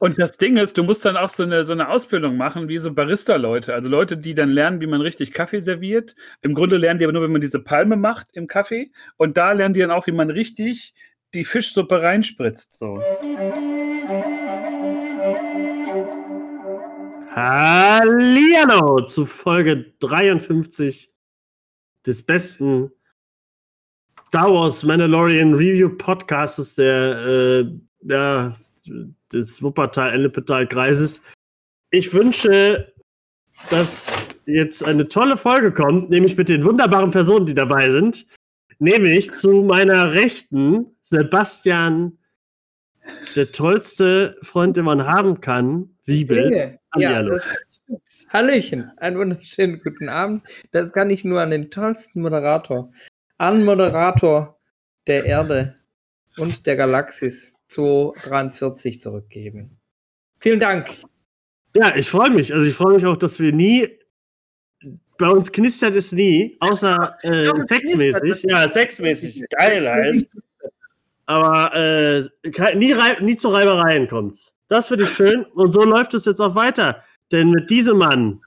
Und das Ding ist, du musst dann auch so eine, so eine Ausbildung machen, wie so Barista-Leute. Also Leute, die dann lernen, wie man richtig Kaffee serviert. Im Grunde lernen die aber nur, wenn man diese Palme macht im Kaffee. Und da lernen die dann auch, wie man richtig die Fischsuppe reinspritzt. So. Hallihallo zu Folge 53 des besten Star Wars Mandalorian Review Podcasts der, äh, ja, des Wuppertal-Ennepetal-Kreises. Ich wünsche, dass jetzt eine tolle Folge kommt, nämlich mit den wunderbaren Personen, die dabei sind. Nämlich zu meiner Rechten Sebastian, der tollste Freund, den man haben kann, Wiebel. Ja, Hallöchen, einen wunderschönen guten Abend. Das kann ich nur an den tollsten Moderator, an Moderator der Erde und der Galaxis 243 zurückgeben. Vielen Dank. Ja, ich freue mich. Also ich freue mich auch, dass wir nie, bei uns knistert es nie, außer äh, sexmäßig. Ja, sexmäßig. Geil halt. Aber äh, nie, nie zu Reibereien kommt's. Das finde ich schön. Und so läuft es jetzt auch weiter. Denn mit diesem Mann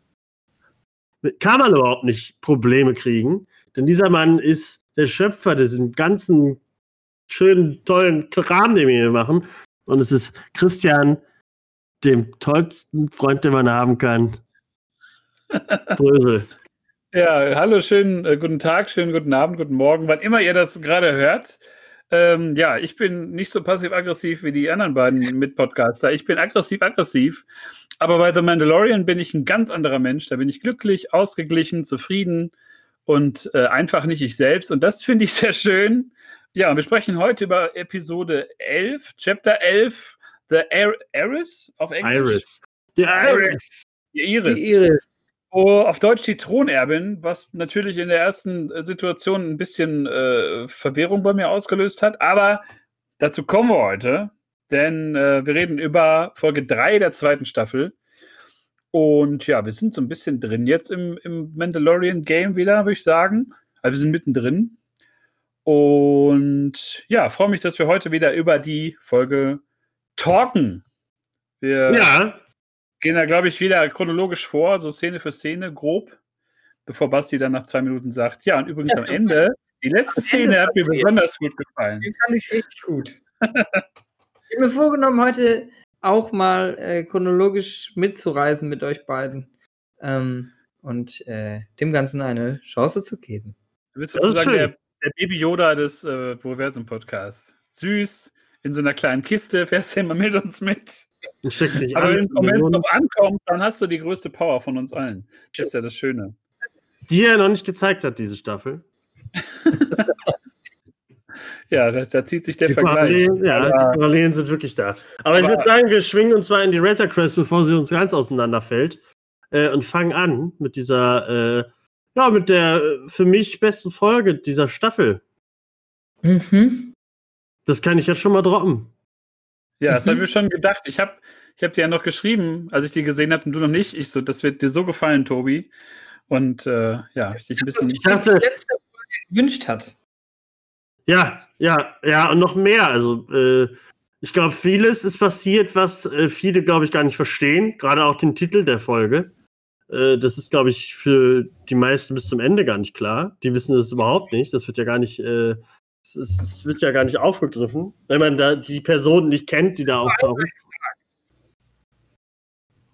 kann man überhaupt nicht Probleme kriegen. Denn dieser Mann ist der Schöpfer dieses ganzen schönen, tollen Kram, den wir hier machen. Und es ist Christian, dem tollsten Freund, den man haben kann. Brösel. Ja, hallo, schönen äh, guten Tag, schönen guten Abend, guten Morgen, wann immer ihr das gerade hört. Ähm, ja, ich bin nicht so passiv-aggressiv wie die anderen beiden Mitpodcaster. Ich bin aggressiv-aggressiv. Aber bei The Mandalorian bin ich ein ganz anderer Mensch. Da bin ich glücklich, ausgeglichen, zufrieden und äh, einfach nicht ich selbst. Und das finde ich sehr schön. Ja, und wir sprechen heute über Episode 11, Chapter 11, The Iris auf Englisch. Iris. Die Iris. Die Iris. Die Iris. Oh, auf Deutsch die Thronerbin, was natürlich in der ersten äh, Situation ein bisschen äh, Verwirrung bei mir ausgelöst hat. Aber dazu kommen wir heute, denn äh, wir reden über Folge 3 der zweiten Staffel. Und ja, wir sind so ein bisschen drin jetzt im, im Mandalorian-Game wieder, würde ich sagen. Also wir sind mittendrin. Und ja, freue mich, dass wir heute wieder über die Folge talken. Wir ja gehen da, glaube ich, wieder chronologisch vor, so Szene für Szene, grob, bevor Basti dann nach zwei Minuten sagt, ja, und übrigens am Ende, die letzte Szene hat mir besonders gut gefallen. Die fand ich richtig gut. ich habe mir vorgenommen, heute auch mal äh, chronologisch mitzureisen mit euch beiden ähm, und äh, dem Ganzen eine Chance zu geben. Du willst sozusagen der, der Baby Yoda des äh, Proversum-Podcasts. Süß, in so einer kleinen Kiste, fährst du immer mit uns mit. Und steckt sich Aber wenn es drauf ankommt, dann hast du die größte Power von uns allen. Das ist ja das Schöne. Die er noch nicht gezeigt hat, diese Staffel. ja, da, da, zieht sich der die Vergleich. Parallelen, ja, aber, die Parallelen sind wirklich da. Aber, aber ich würde sagen, wir schwingen uns mal in die Razor Crest, bevor sie uns ganz auseinanderfällt. Äh, und fangen an mit dieser, äh, ja, mit der äh, für mich besten Folge dieser Staffel. Mhm. Das kann ich ja schon mal droppen. Ja, das mhm. habe ich schon gedacht. Ich habe ich hab dir ja noch geschrieben, als ich die gesehen habe und du noch nicht. Ich so, das wird dir so gefallen, Tobi. Und äh, ja, ich dich ein bisschen. Ich dachte, letzte Folge gewünscht hat. Ja, ja, ja, und noch mehr. Also, äh, ich glaube, vieles ist passiert, was äh, viele, glaube ich, gar nicht verstehen. Gerade auch den Titel der Folge. Äh, das ist, glaube ich, für die meisten bis zum Ende gar nicht klar. Die wissen es überhaupt nicht. Das wird ja gar nicht äh, es, es, wird ja gar nicht aufgegriffen, wenn man da die Personen nicht kennt, die da auftauchen.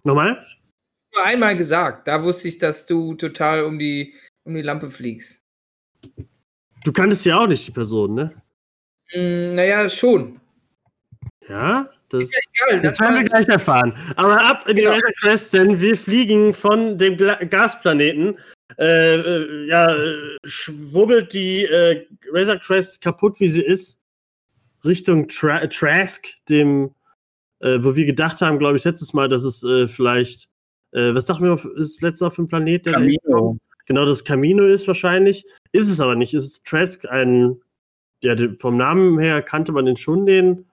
Nochmal? Nur einmal gesagt. Da wusste ich, dass du total um die, um die Lampe fliegst. Du kanntest ja auch nicht die Person, ne? Mm, naja, schon. Ja? Das, ist ja egal, das, das werden wir gleich erfahren. Aber ab in die genau. Quest, denn wir fliegen von dem Gasplaneten äh, äh, ja, schwubbelt die äh, Razor Crest kaputt, wie sie ist, Richtung Tra Trask, dem, äh, wo wir gedacht haben, glaube ich, letztes Mal, dass es äh, vielleicht, äh, was dachten wir, ist letztes Mal auf dem Planet? Der Camino. Genau, das Camino ist wahrscheinlich. Ist es aber nicht. Es ist Trask ein, ja, vom Namen her kannte man den schon, den,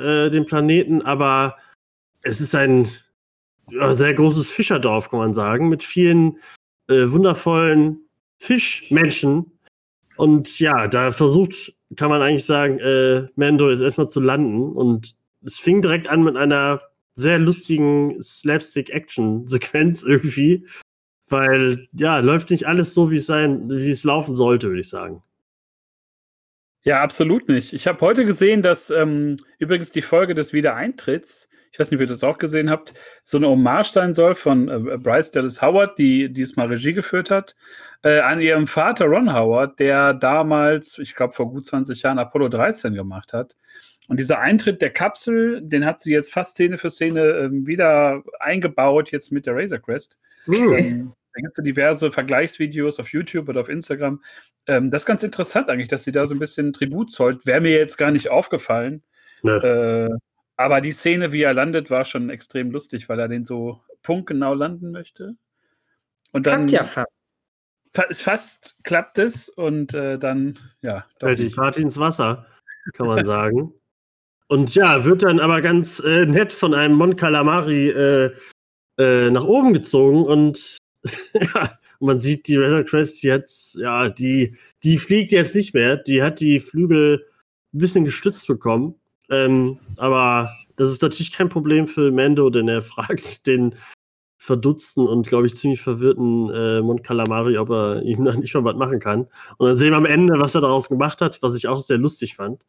äh, den Planeten, aber es ist ein ja, sehr großes Fischerdorf, kann man sagen, mit vielen äh, wundervollen Fischmenschen. Und ja, da versucht, kann man eigentlich sagen, äh, Mando ist erstmal zu landen. Und es fing direkt an mit einer sehr lustigen Slapstick-Action-Sequenz irgendwie. Weil, ja, läuft nicht alles so, wie es sein, wie es laufen sollte, würde ich sagen. Ja, absolut nicht. Ich habe heute gesehen, dass ähm, übrigens die Folge des Wiedereintritts, ich weiß nicht, ob ihr das auch gesehen habt, so eine Hommage sein soll von äh, Bryce Dallas Howard, die diesmal Regie geführt hat, äh, an ihrem Vater Ron Howard, der damals, ich glaube vor gut 20 Jahren Apollo 13 gemacht hat. Und dieser Eintritt der Kapsel, den hat sie jetzt fast Szene für Szene ähm, wieder eingebaut, jetzt mit der Razor Crest. Mhm. Ähm, da gibt es diverse Vergleichsvideos auf YouTube oder auf Instagram. Ähm, das ist ganz interessant eigentlich, dass sie da so ein bisschen Tribut zollt. Wäre mir jetzt gar nicht aufgefallen. Nee. Äh, aber die Szene, wie er landet, war schon extrem lustig, weil er den so punktgenau landen möchte. Und dann. Klappt ja fast. Fast, fast klappt es und äh, dann, ja. Fällt die Party ins Wasser, kann man sagen. Und ja, wird dann aber ganz äh, nett von einem Mon Calamari äh, äh, nach oben gezogen und ja, man sieht die Razor Crest jetzt, ja, die, die fliegt jetzt nicht mehr. Die hat die Flügel ein bisschen gestützt bekommen. Ähm, aber das ist natürlich kein Problem für Mando, denn er fragt den verdutzten und, glaube ich, ziemlich verwirrten äh, Mon Calamari, ob er ihm noch nicht mal was machen kann. Und dann sehen wir am Ende, was er daraus gemacht hat, was ich auch sehr lustig fand.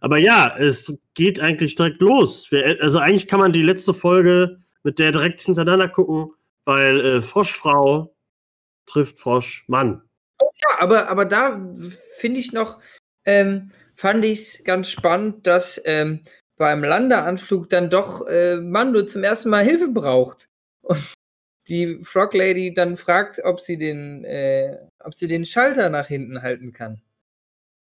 Aber ja, es geht eigentlich direkt los. Also eigentlich kann man die letzte Folge mit der direkt hintereinander gucken, weil äh, Froschfrau trifft Froschmann. Oh ja, aber, aber da finde ich noch, ähm, fand ich es ganz spannend, dass ähm, beim Landeanflug dann doch äh, Mando zum ersten Mal Hilfe braucht. Und die Frog Lady dann fragt, ob sie den, äh, ob sie den Schalter nach hinten halten kann.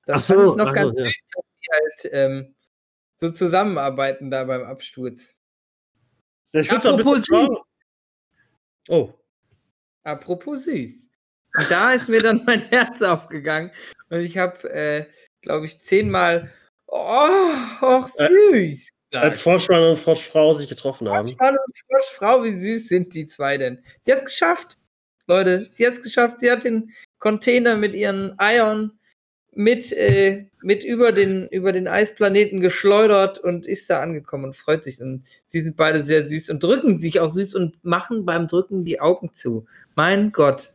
Das so, fand ich noch ganz so, süß, dass die halt ähm, so zusammenarbeiten da beim Absturz. Ja, ich Apropos süß. Oh. Apropos süß. Und da ist mir dann mein Herz aufgegangen und ich habe, äh, glaube ich, zehnmal Oh, äh, süß. Äh, als Froschmann und Froschfrau sich getroffen haben. Froschmann und Froschfrau, wie süß sind die zwei denn? Sie hat es geschafft, Leute. Sie hat es geschafft. Sie hat den Container mit ihren Eiern mit, äh, mit über, den, über den Eisplaneten geschleudert und ist da angekommen und freut sich. Und sie sind beide sehr süß und drücken sich auch süß und machen beim Drücken die Augen zu. Mein Gott.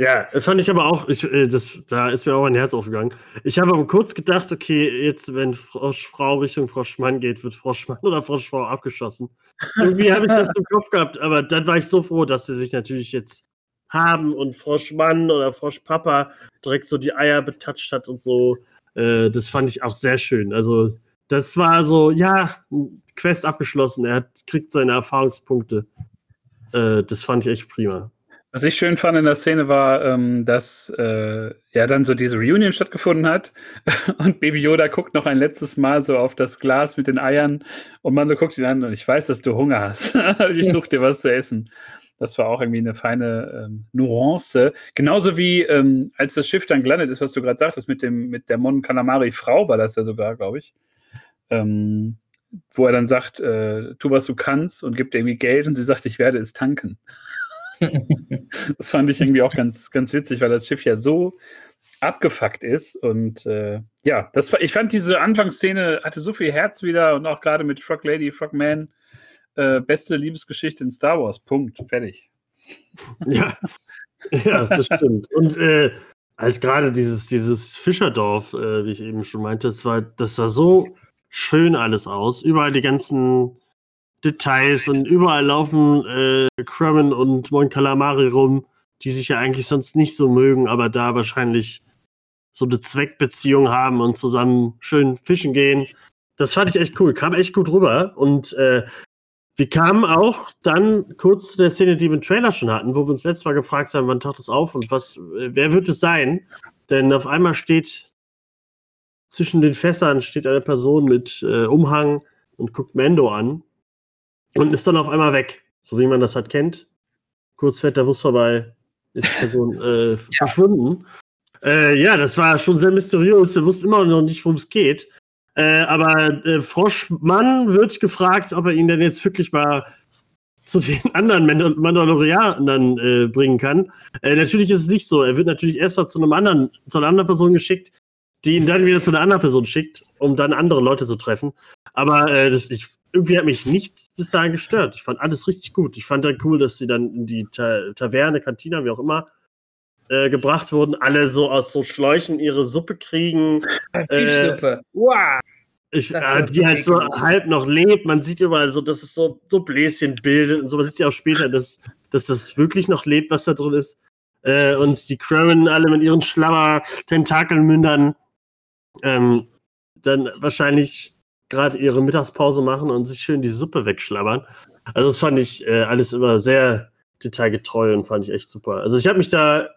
Ja, fand ich aber auch, ich, äh, das, da ist mir auch ein Herz aufgegangen. Ich habe aber kurz gedacht, okay, jetzt, wenn Froschfrau Richtung Froschmann geht, wird Froschmann oder Froschfrau abgeschossen. Irgendwie habe ich das im Kopf gehabt, aber dann war ich so froh, dass sie sich natürlich jetzt haben und Froschmann oder Froschpapa direkt so die Eier betatscht hat und so. Äh, das fand ich auch sehr schön. Also, das war so, ja, Quest abgeschlossen. Er hat, kriegt seine Erfahrungspunkte. Äh, das fand ich echt prima. Was ich schön fand in der Szene war, ähm, dass äh, ja dann so diese Reunion stattgefunden hat und Baby Yoda guckt noch ein letztes Mal so auf das Glas mit den Eiern und Mando guckt ihn an und ich weiß, dass du Hunger hast. ich suche dir was zu essen. Das war auch irgendwie eine feine ähm, Nuance. Genauso wie ähm, als das Schiff dann gelandet ist, was du gerade sagtest, mit dem, mit der Mon Calamari Frau war das ja sogar, glaube ich. Ähm, wo er dann sagt, äh, tu was du kannst und gibt irgendwie Geld und sie sagt, ich werde es tanken. das fand ich irgendwie auch ganz, ganz witzig, weil das Schiff ja so abgefuckt ist. Und äh, ja, das war, ich fand diese Anfangsszene hatte so viel Herz wieder und auch gerade mit Frog Lady, Frog Man äh, beste Liebesgeschichte in Star Wars. Punkt. Fertig. Ja, ja das stimmt. Und äh, als gerade dieses, dieses Fischerdorf, äh, wie ich eben schon meinte, das, war, das sah so schön alles aus. Überall die ganzen Details und überall laufen äh, Crummen und Mon Calamari rum, die sich ja eigentlich sonst nicht so mögen, aber da wahrscheinlich so eine Zweckbeziehung haben und zusammen schön fischen gehen. Das fand ich echt cool, kam echt gut rüber. Und äh, wir kamen auch dann kurz zu der Szene, die wir im Trailer schon hatten, wo wir uns letztes Mal gefragt haben, wann taucht es auf und was, wer wird es sein? Denn auf einmal steht zwischen den Fässern steht eine Person mit äh, Umhang und guckt Mando an und ist dann auf einmal weg, so wie man das halt kennt. Kurz fährt der Bus vorbei, ist die Person äh, ja. verschwunden. Äh, ja, das war schon sehr mysteriös. Wir wussten immer noch nicht, worum es geht. Äh, aber äh, Froschmann wird gefragt, ob er ihn denn jetzt wirklich mal zu den anderen Mandalorianern äh, bringen kann. Äh, natürlich ist es nicht so. Er wird natürlich erst mal zu einem anderen, zu einer anderen Person geschickt, die ihn dann wieder zu einer anderen Person schickt, um dann andere Leute zu treffen. Aber äh, das, ich irgendwie hat mich nichts bis dahin gestört. Ich fand alles richtig gut. Ich fand dann cool, dass sie dann in die Ta Taverne, Kantina, wie auch immer, äh, gebracht wurden, alle so aus so Schläuchen ihre Suppe kriegen. Fischsuppe. Äh, wow. Ich, äh, die halt so halb noch lebt. Man sieht überall so, dass es so, so Bläschen bildet und so. Man sieht ja auch später, dass, dass das wirklich noch lebt, was da drin ist. Äh, und die Crowen alle mit ihren Schlammer-Tentakelmündern ähm, dann wahrscheinlich gerade ihre Mittagspause machen und sich schön die Suppe wegschlabbern. Also das fand ich äh, alles immer sehr detailgetreu und fand ich echt super. Also ich habe mich da,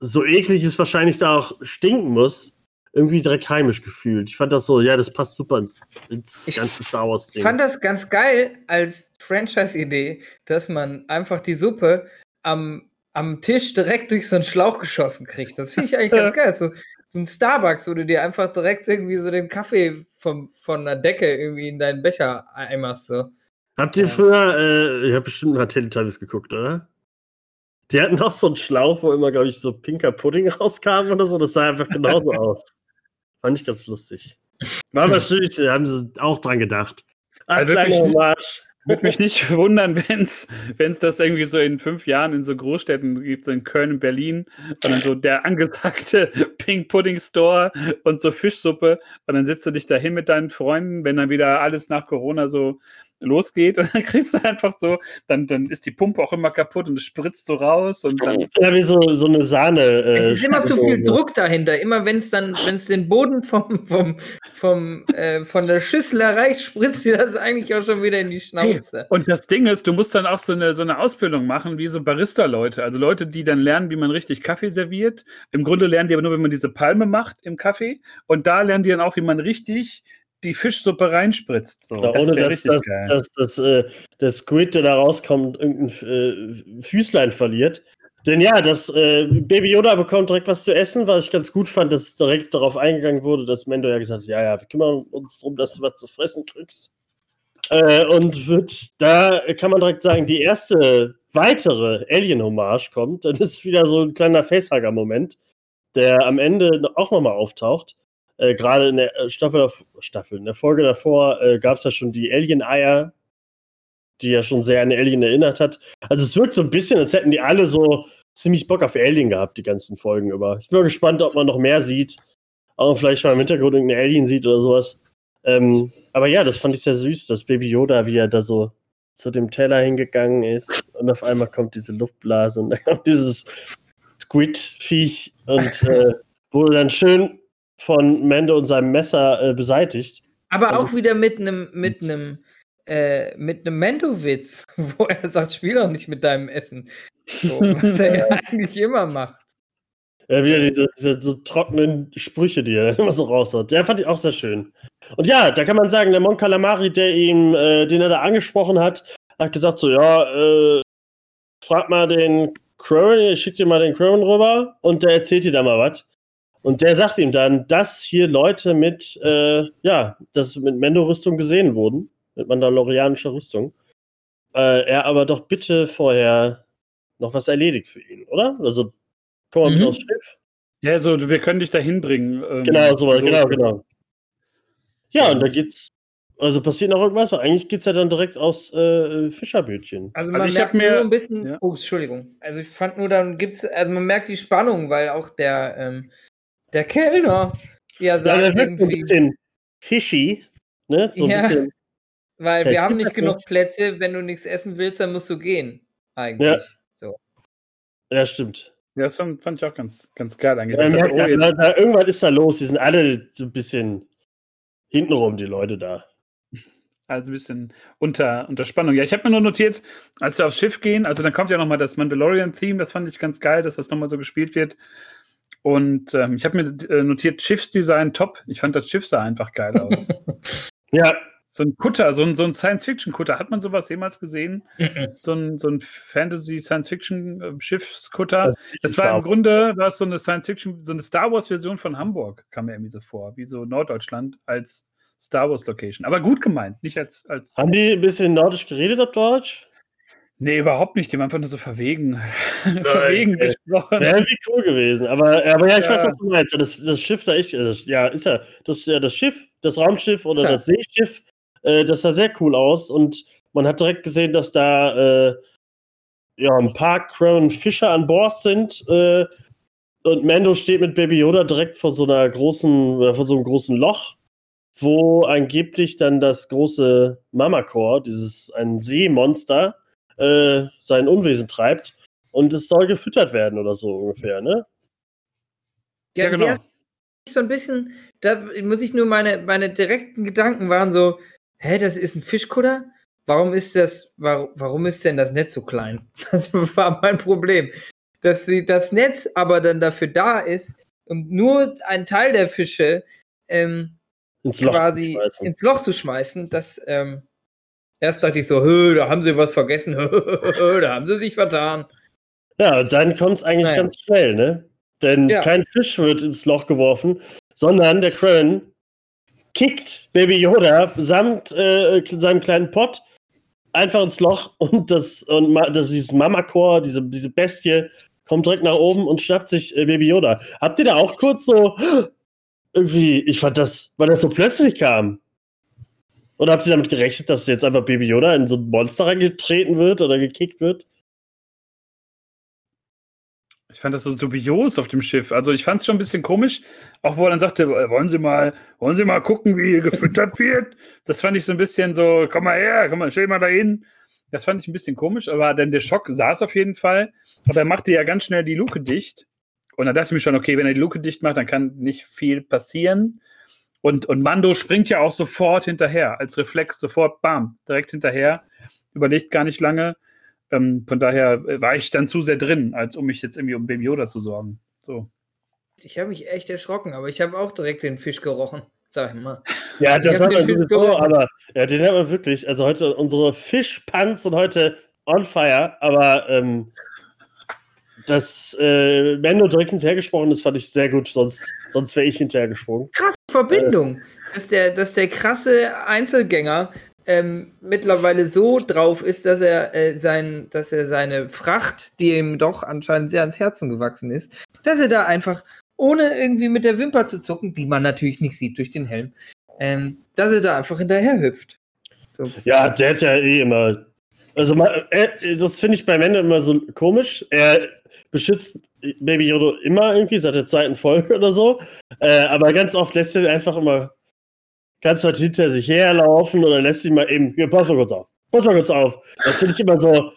so eklig es wahrscheinlich da auch stinken muss, irgendwie direkt heimisch gefühlt. Ich fand das so, ja, das passt super ins, ins ganze Star Wars Ding. Ich fand das ganz geil als Franchise-Idee, dass man einfach die Suppe am, am Tisch direkt durch so einen Schlauch geschossen kriegt. Das finde ich eigentlich ganz geil. So, so ein Starbucks, wo du dir einfach direkt irgendwie so den Kaffee vom, von der Decke irgendwie in deinen Becher eimerst. So. Habt ihr früher, äh, ich habe bestimmt mal Teletubbies geguckt, oder? Die hatten auch so einen Schlauch, wo immer, glaube ich, so pinker Pudding rauskam oder so. Das sah einfach genauso aus. Fand ich ganz lustig. War natürlich, haben sie auch dran gedacht. Ach, also kleine Hommage. Würde mich nicht wundern, wenn es das irgendwie so in fünf Jahren in so Großstädten gibt, so in Köln und Berlin, und dann so der angesagte Pink Pudding Store und so Fischsuppe. Und dann sitzt du dich dahin mit deinen Freunden, wenn dann wieder alles nach Corona so losgeht und dann kriegst du einfach so, dann, dann ist die Pumpe auch immer kaputt und es spritzt so raus und dann. Ja, wie so, so eine Sahne. Äh, es ist immer zu viel Druck dahinter. Immer wenn es dann, wenn es den Boden vom, vom, vom, äh, von der Schüssel erreicht, spritzt dir das eigentlich auch schon wieder in die Schnauze. Und das Ding ist, du musst dann auch so eine, so eine Ausbildung machen, wie so Barista-Leute. Also Leute, die dann lernen, wie man richtig Kaffee serviert. Im Grunde lernen die aber nur, wenn man diese Palme macht im Kaffee. Und da lernen die dann auch, wie man richtig die Fischsuppe reinspritzt. So. Ja, das ohne dass, dass, dass, dass äh, der Squid, der da rauskommt, irgendein äh, Füßlein verliert. Denn ja, das äh, Baby Yoda bekommt direkt was zu essen, was ich ganz gut fand, dass direkt darauf eingegangen wurde, dass Mendo ja gesagt hat, ja, ja, wir kümmern uns darum, dass du was zu fressen kriegst. Äh, und wird, da kann man direkt sagen, die erste weitere Alien-Hommage kommt. Dann ist wieder so ein kleiner Facehugger-Moment, der am Ende auch nochmal auftaucht. Äh, Gerade in der äh, Staffel, Staffel, in der Folge davor äh, gab es ja schon die Alien-Eier, die ja schon sehr an Alien erinnert hat. Also es wirkt so ein bisschen, als hätten die alle so ziemlich Bock auf Alien gehabt, die ganzen Folgen über. Ich bin mal gespannt, ob man noch mehr sieht. Auch vielleicht mal im Hintergrund irgendein Alien sieht oder sowas. Ähm, aber ja, das fand ich sehr süß, dass Baby Yoda, wie er da so zu dem Teller hingegangen ist und auf einmal kommt diese Luftblase und dann kommt dieses Squid-Viech und äh, wurde dann schön von Mando und seinem Messer äh, beseitigt. Aber auch wieder mit einem mit einem äh, mit einem Mendo-Witz, wo er sagt, spiel doch nicht mit deinem Essen. So, was er ja eigentlich immer macht. Ja, wieder diese, diese so trockenen Sprüche, die er immer so raushaut. Der fand ich auch sehr schön. Und ja, da kann man sagen, der Mon Calamari, der ihm, äh, den er da angesprochen hat, hat gesagt so, ja, äh, frag mal den Crowan, ich schick dir mal den Crowan rüber und der erzählt dir da mal was. Und der sagt ihm dann, dass hier Leute mit, äh, ja, dass mit Mendo-Rüstung gesehen wurden, mit mandalorianischer Rüstung. Äh, er aber doch bitte vorher noch was erledigt für ihn, oder? Also, komm mal mhm. mit aufs Schiff. Ja, so, wir können dich da hinbringen. Ähm, genau, so, so, genau, genau. Ja, und da geht's. Also passiert noch irgendwas, weil eigentlich geht's ja dann direkt aufs äh, Fischerbötchen. Also man also merkt mir ein bisschen. Ja. Oh, Entschuldigung. Also ich fand nur, dann gibt's, also man merkt die Spannung, weil auch der ähm, der Kellner. Ja, sagt ja, irgendwie. Ein bisschen fishy, ne? So ja, bisschen, weil wir haben nicht genug Plätze. Wenn du nichts essen willst, dann musst du gehen. Eigentlich. Ja, so. ja stimmt. Ja, das fand, ich auch ganz, ganz geil eigentlich. Ja, merkt, oh, da, da, irgendwas ist da los. Die sind alle so ein bisschen hintenrum, die Leute da. Also ein bisschen unter, unter Spannung. Ja, ich habe mir nur notiert, als wir aufs Schiff gehen, also dann kommt ja nochmal das Mandalorian-Theme, das fand ich ganz geil, dass das nochmal so gespielt wird. Und ähm, ich habe mir äh, notiert, Schiffsdesign top. Ich fand das Schiff sah einfach geil aus. ja. So ein Kutter, so ein, so ein Science-Fiction-Kutter. Hat man sowas jemals gesehen? so ein, so ein Fantasy-Science-Fiction-Schiffskutter. Das war im Grunde war so eine Science-Fiction, so eine Star Wars-Version von Hamburg, kam mir irgendwie so vor, wie so Norddeutschland als Star Wars-Location. Aber gut gemeint, nicht als, als. Haben die ein bisschen nordisch geredet auf Deutsch? Nee, überhaupt nicht. Die haben einfach nur so verwegen, verwegen äh, gesprochen. Wäre irgendwie cool gewesen. Aber, aber ja, ich ja. weiß, was du meinst. Das, das Schiff da ist, das, ja, ist ja das, ja das Schiff, das Raumschiff oder Klar. das Seeschiff Äh, das sah sehr cool aus und man hat direkt gesehen, dass da äh, ja, ein paar Crown Fischer an Bord sind. Äh, und Mando steht mit Baby Yoda direkt vor so einer großen, äh, vor so einem großen Loch, wo angeblich dann das große Mamakor, dieses ein Seemonster, äh, sein Unwesen treibt. Und es soll gefüttert werden oder so ungefähr, ne? Ja, ja genau. so ein bisschen, da muss ich nur meine, meine direkten Gedanken waren so, hä, das ist ein Fischkutter? Warum ist das, warum, warum ist denn das Netz so klein? Das war mein Problem. Dass sie, das Netz aber dann dafür da ist und nur ein Teil der Fische ähm, ins Loch quasi ins Loch zu schmeißen, das ähm, erst dachte ich so, da haben sie was vergessen, da haben sie sich vertan. Ja, dann kommt es eigentlich naja. ganz schnell, ne? Denn ja. kein Fisch wird ins Loch geworfen, sondern der Krön kickt Baby Yoda samt äh, seinem kleinen Pott einfach ins Loch und das und das, dieses Mamakor, diese, diese Bestie, kommt direkt nach oben und schnappt sich äh, Baby Yoda. Habt ihr da auch kurz so irgendwie, ich fand das, weil das so plötzlich kam. Oder habt ihr damit gerechnet, dass jetzt einfach Baby Yoda in so ein Monster reingetreten wird oder gekickt wird? Ich fand das so dubios auf dem Schiff. Also ich fand es schon ein bisschen komisch, auch wo er dann sagte, äh, wollen Sie mal, wollen Sie mal gucken, wie hier gefüttert wird? Das fand ich so ein bisschen so, komm mal her, komm mal, stell mal da hin. Das fand ich ein bisschen komisch, aber dann der Schock saß auf jeden Fall. Aber er machte ja ganz schnell die Luke dicht. Und dann dachte ich mir schon, okay, wenn er die Luke dicht macht, dann kann nicht viel passieren. Und, und Mando springt ja auch sofort hinterher, als Reflex, sofort, bam, direkt hinterher. Überlegt gar nicht lange. Ähm, von daher war ich dann zu sehr drin, als um mich jetzt irgendwie um Baby Yoda zu sorgen. So. Ich habe mich echt erschrocken, aber ich habe auch direkt den Fisch gerochen, sag ich mal. Ja, das hat man sowieso, aber ja, den haben wir wirklich. Also heute unsere Fischpants sind heute on fire, aber ähm, das äh, Mendo direkt hinterhergesprungen ist, fand ich sehr gut, sonst, sonst wäre ich hinterhergesprungen. Krasse Verbindung, äh, dass, der, dass der krasse Einzelgänger ähm, mittlerweile so drauf ist, dass er, äh, sein, dass er seine Fracht, die ihm doch anscheinend sehr ans Herzen gewachsen ist, dass er da einfach, ohne irgendwie mit der Wimper zu zucken, die man natürlich nicht sieht durch den Helm, ähm, dass er da einfach hinterher hüpft. So. Ja, der hat ja eh immer. Also, äh, das finde ich bei Mende immer so komisch. Er beschützt Baby Yoda immer irgendwie, seit der zweiten Folge oder so. Äh, aber ganz oft lässt er einfach immer ganz weit hinter sich herlaufen oder lässt ihn mal eben, hier, pass mal kurz auf, pass mal kurz auf. Das finde ich immer so,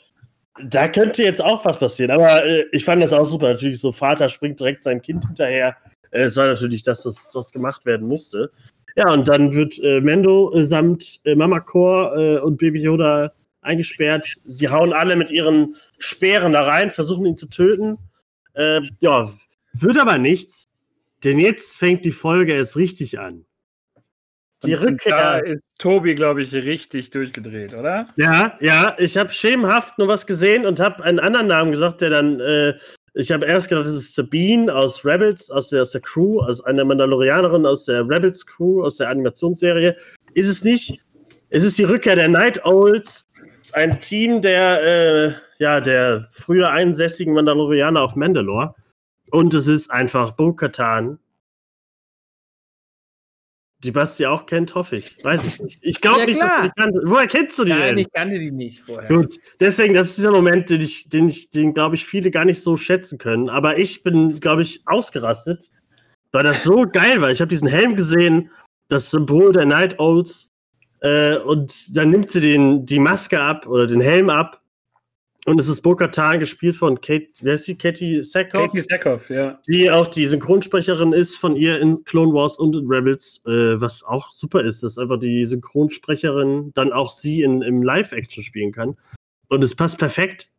da könnte jetzt auch was passieren. Aber äh, ich fand das auch super. Natürlich, so Vater springt direkt seinem Kind hinterher. Äh, es war natürlich das, was, was gemacht werden musste. Ja, und dann wird äh, Mendo äh, samt äh, Mama Core und Baby Yoda eingesperrt. Sie hauen alle mit ihren Speeren da rein, versuchen ihn zu töten. Äh, ja, wird aber nichts, denn jetzt fängt die Folge erst richtig an. Die und, Rückkehr. Da ist Tobi, glaube ich, richtig durchgedreht, oder? Ja, ja. Ich habe schemenhaft nur was gesehen und habe einen anderen Namen gesagt, der dann. Äh, ich habe erst gedacht, das ist Sabine aus Rebels, aus der, aus der Crew, aus einer Mandalorianerin aus der Rebels Crew, aus der Animationsserie. Ist es nicht? Es ist die Rückkehr der Night Owls. Ein Team der, äh, ja, der früher einsässigen Mandalorianer auf Mandalore. Und es ist einfach Bo-Katan die Basti auch kennt, hoffe ich. Weiß ich nicht. Ich glaube ja, nicht, dass du die kannte. Woher kennst du die Nein, denn? ich kannte die nicht vorher. Gut, deswegen, das ist dieser Moment, den ich, den ich, den glaube ich viele gar nicht so schätzen können. Aber ich bin, glaube ich, ausgerastet, weil das so geil war. Ich habe diesen Helm gesehen, das Symbol der Night Owls, äh, und dann nimmt sie den, die Maske ab oder den Helm ab und es ist Bo-Katan gespielt von Kate, wer ist die? Katie Sackhoff? Katie Sackhoff, ja. Die auch die Synchronsprecherin ist von ihr in Clone Wars und in Rebels, äh, was auch super ist, dass einfach die Synchronsprecherin dann auch sie in, im Live-Action spielen kann. Und es passt perfekt.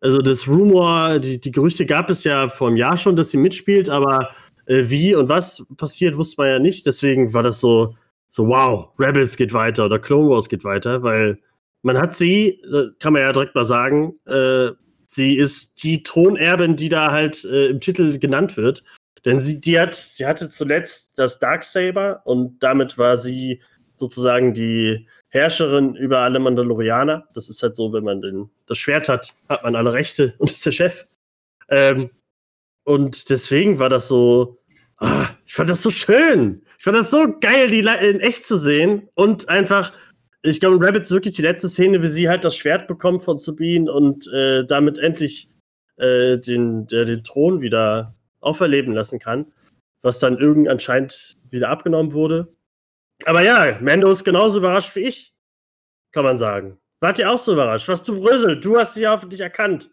Also das Rumor, die, die Gerüchte gab es ja vor einem Jahr schon, dass sie mitspielt, aber äh, wie und was passiert, wusste man ja nicht. Deswegen war das so, so wow, Rebels geht weiter oder Clone Wars geht weiter, weil man hat sie, äh, kann man ja direkt mal sagen, äh, sie ist die Thronerbin, die da halt äh, im Titel genannt wird. Denn sie, die hat, sie hatte zuletzt das Darksaber und damit war sie sozusagen die Herrscherin über alle Mandalorianer. Das ist halt so, wenn man den, das Schwert hat, hat man alle Rechte und ist der Chef. Ähm, und deswegen war das so, ah, ich fand das so schön. Ich fand das so geil, die in echt zu sehen und einfach ich glaube, in Rabbits wirklich die letzte Szene, wie sie halt das Schwert bekommt von Sabine und äh, damit endlich äh, den, der, den Thron wieder auferleben lassen kann, was dann irgend anscheinend wieder abgenommen wurde. Aber ja, Mando ist genauso überrascht wie ich, kann man sagen. Wart ihr auch so überrascht? Was du bröselt? Du hast dich hoffentlich erkannt.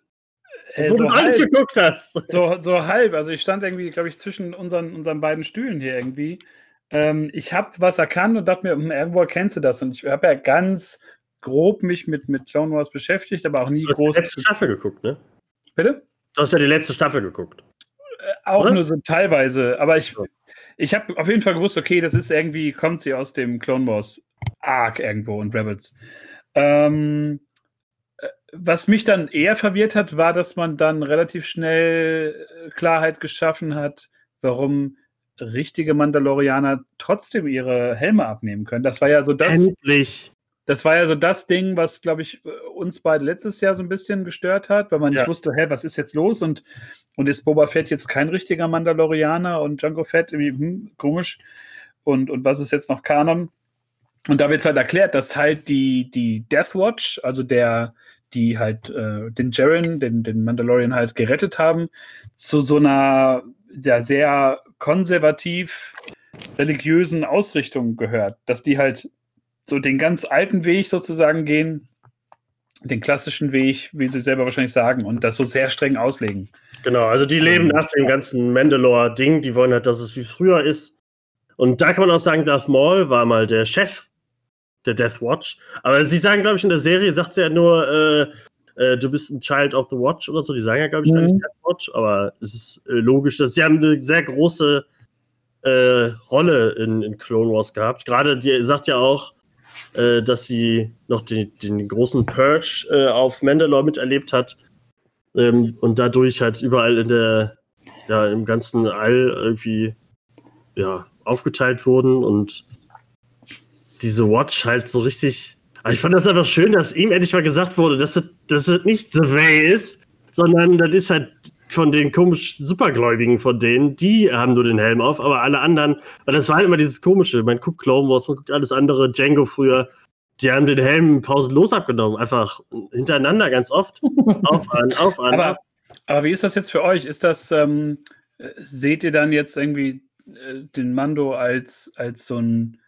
Äh, wo so du halb, geguckt hast. So, so halb. Also ich stand irgendwie, glaube ich, zwischen unseren, unseren beiden Stühlen hier irgendwie. Ähm, ich habe was erkannt und dachte mir, hm, irgendwo kennst du das. Und ich habe ja ganz grob mich mit, mit Clone Wars beschäftigt, aber auch nie du groß. Du hast die letzte Staffel geguckt, ne? Bitte? Du hast ja die letzte Staffel geguckt. Äh, auch Oder? nur so teilweise. Aber ich, ich habe auf jeden Fall gewusst, okay, das ist irgendwie, kommt sie aus dem Clone Wars Arc irgendwo und Rebels. Ähm, äh, was mich dann eher verwirrt hat, war, dass man dann relativ schnell äh, Klarheit geschaffen hat, warum richtige Mandalorianer trotzdem ihre Helme abnehmen können. Das war ja so das. Endlich. Das war ja so das Ding, was, glaube ich, uns beide letztes Jahr so ein bisschen gestört hat, weil man ja. nicht wusste, hä, was ist jetzt los? Und, und ist Boba Fett jetzt kein richtiger Mandalorianer und Django Fett irgendwie hm, komisch? Und, und was ist jetzt noch Kanon? Und da wird es halt erklärt, dass halt die, die Death Watch, also der, die halt äh, den Jaren, den, den Mandalorian halt gerettet haben, zu so einer ja, sehr konservativ religiösen Ausrichtung gehört, dass die halt so den ganz alten Weg sozusagen gehen, den klassischen Weg, wie sie selber wahrscheinlich sagen, und das so sehr streng auslegen. Genau, also die leben nach dem ganzen Mandalore-Ding, die wollen halt, dass es wie früher ist. Und da kann man auch sagen, Darth Maul war mal der Chef der Death Watch. Aber sie sagen, glaube ich, in der Serie, sagt sie ja nur, äh, äh, du bist ein Child of the Watch oder so. Die sagen ja, glaube ich, mhm. nicht Death Watch, aber es ist äh, logisch, dass sie haben eine sehr große äh, Rolle in, in Clone Wars gehabt. Gerade die sagt ja auch, äh, dass sie noch die, den großen Purge auf Mandalore miterlebt hat ähm, und dadurch halt überall in der, ja, im ganzen All irgendwie ja, aufgeteilt wurden und diese Watch halt so richtig. Aber ich fand das einfach schön, dass ihm endlich mal gesagt wurde, dass es, dass es nicht The Way ist, sondern das ist halt von den komisch Supergläubigen von denen, die haben nur den Helm auf, aber alle anderen, weil das war halt immer dieses komische, man guckt Clone Wars, man guckt alles andere, Django früher, die haben den Helm pausenlos abgenommen, einfach hintereinander ganz oft. auf an, auf an. Aber, aber wie ist das jetzt für euch? Ist das, ähm, seht ihr dann jetzt irgendwie äh, den Mando als, als so ein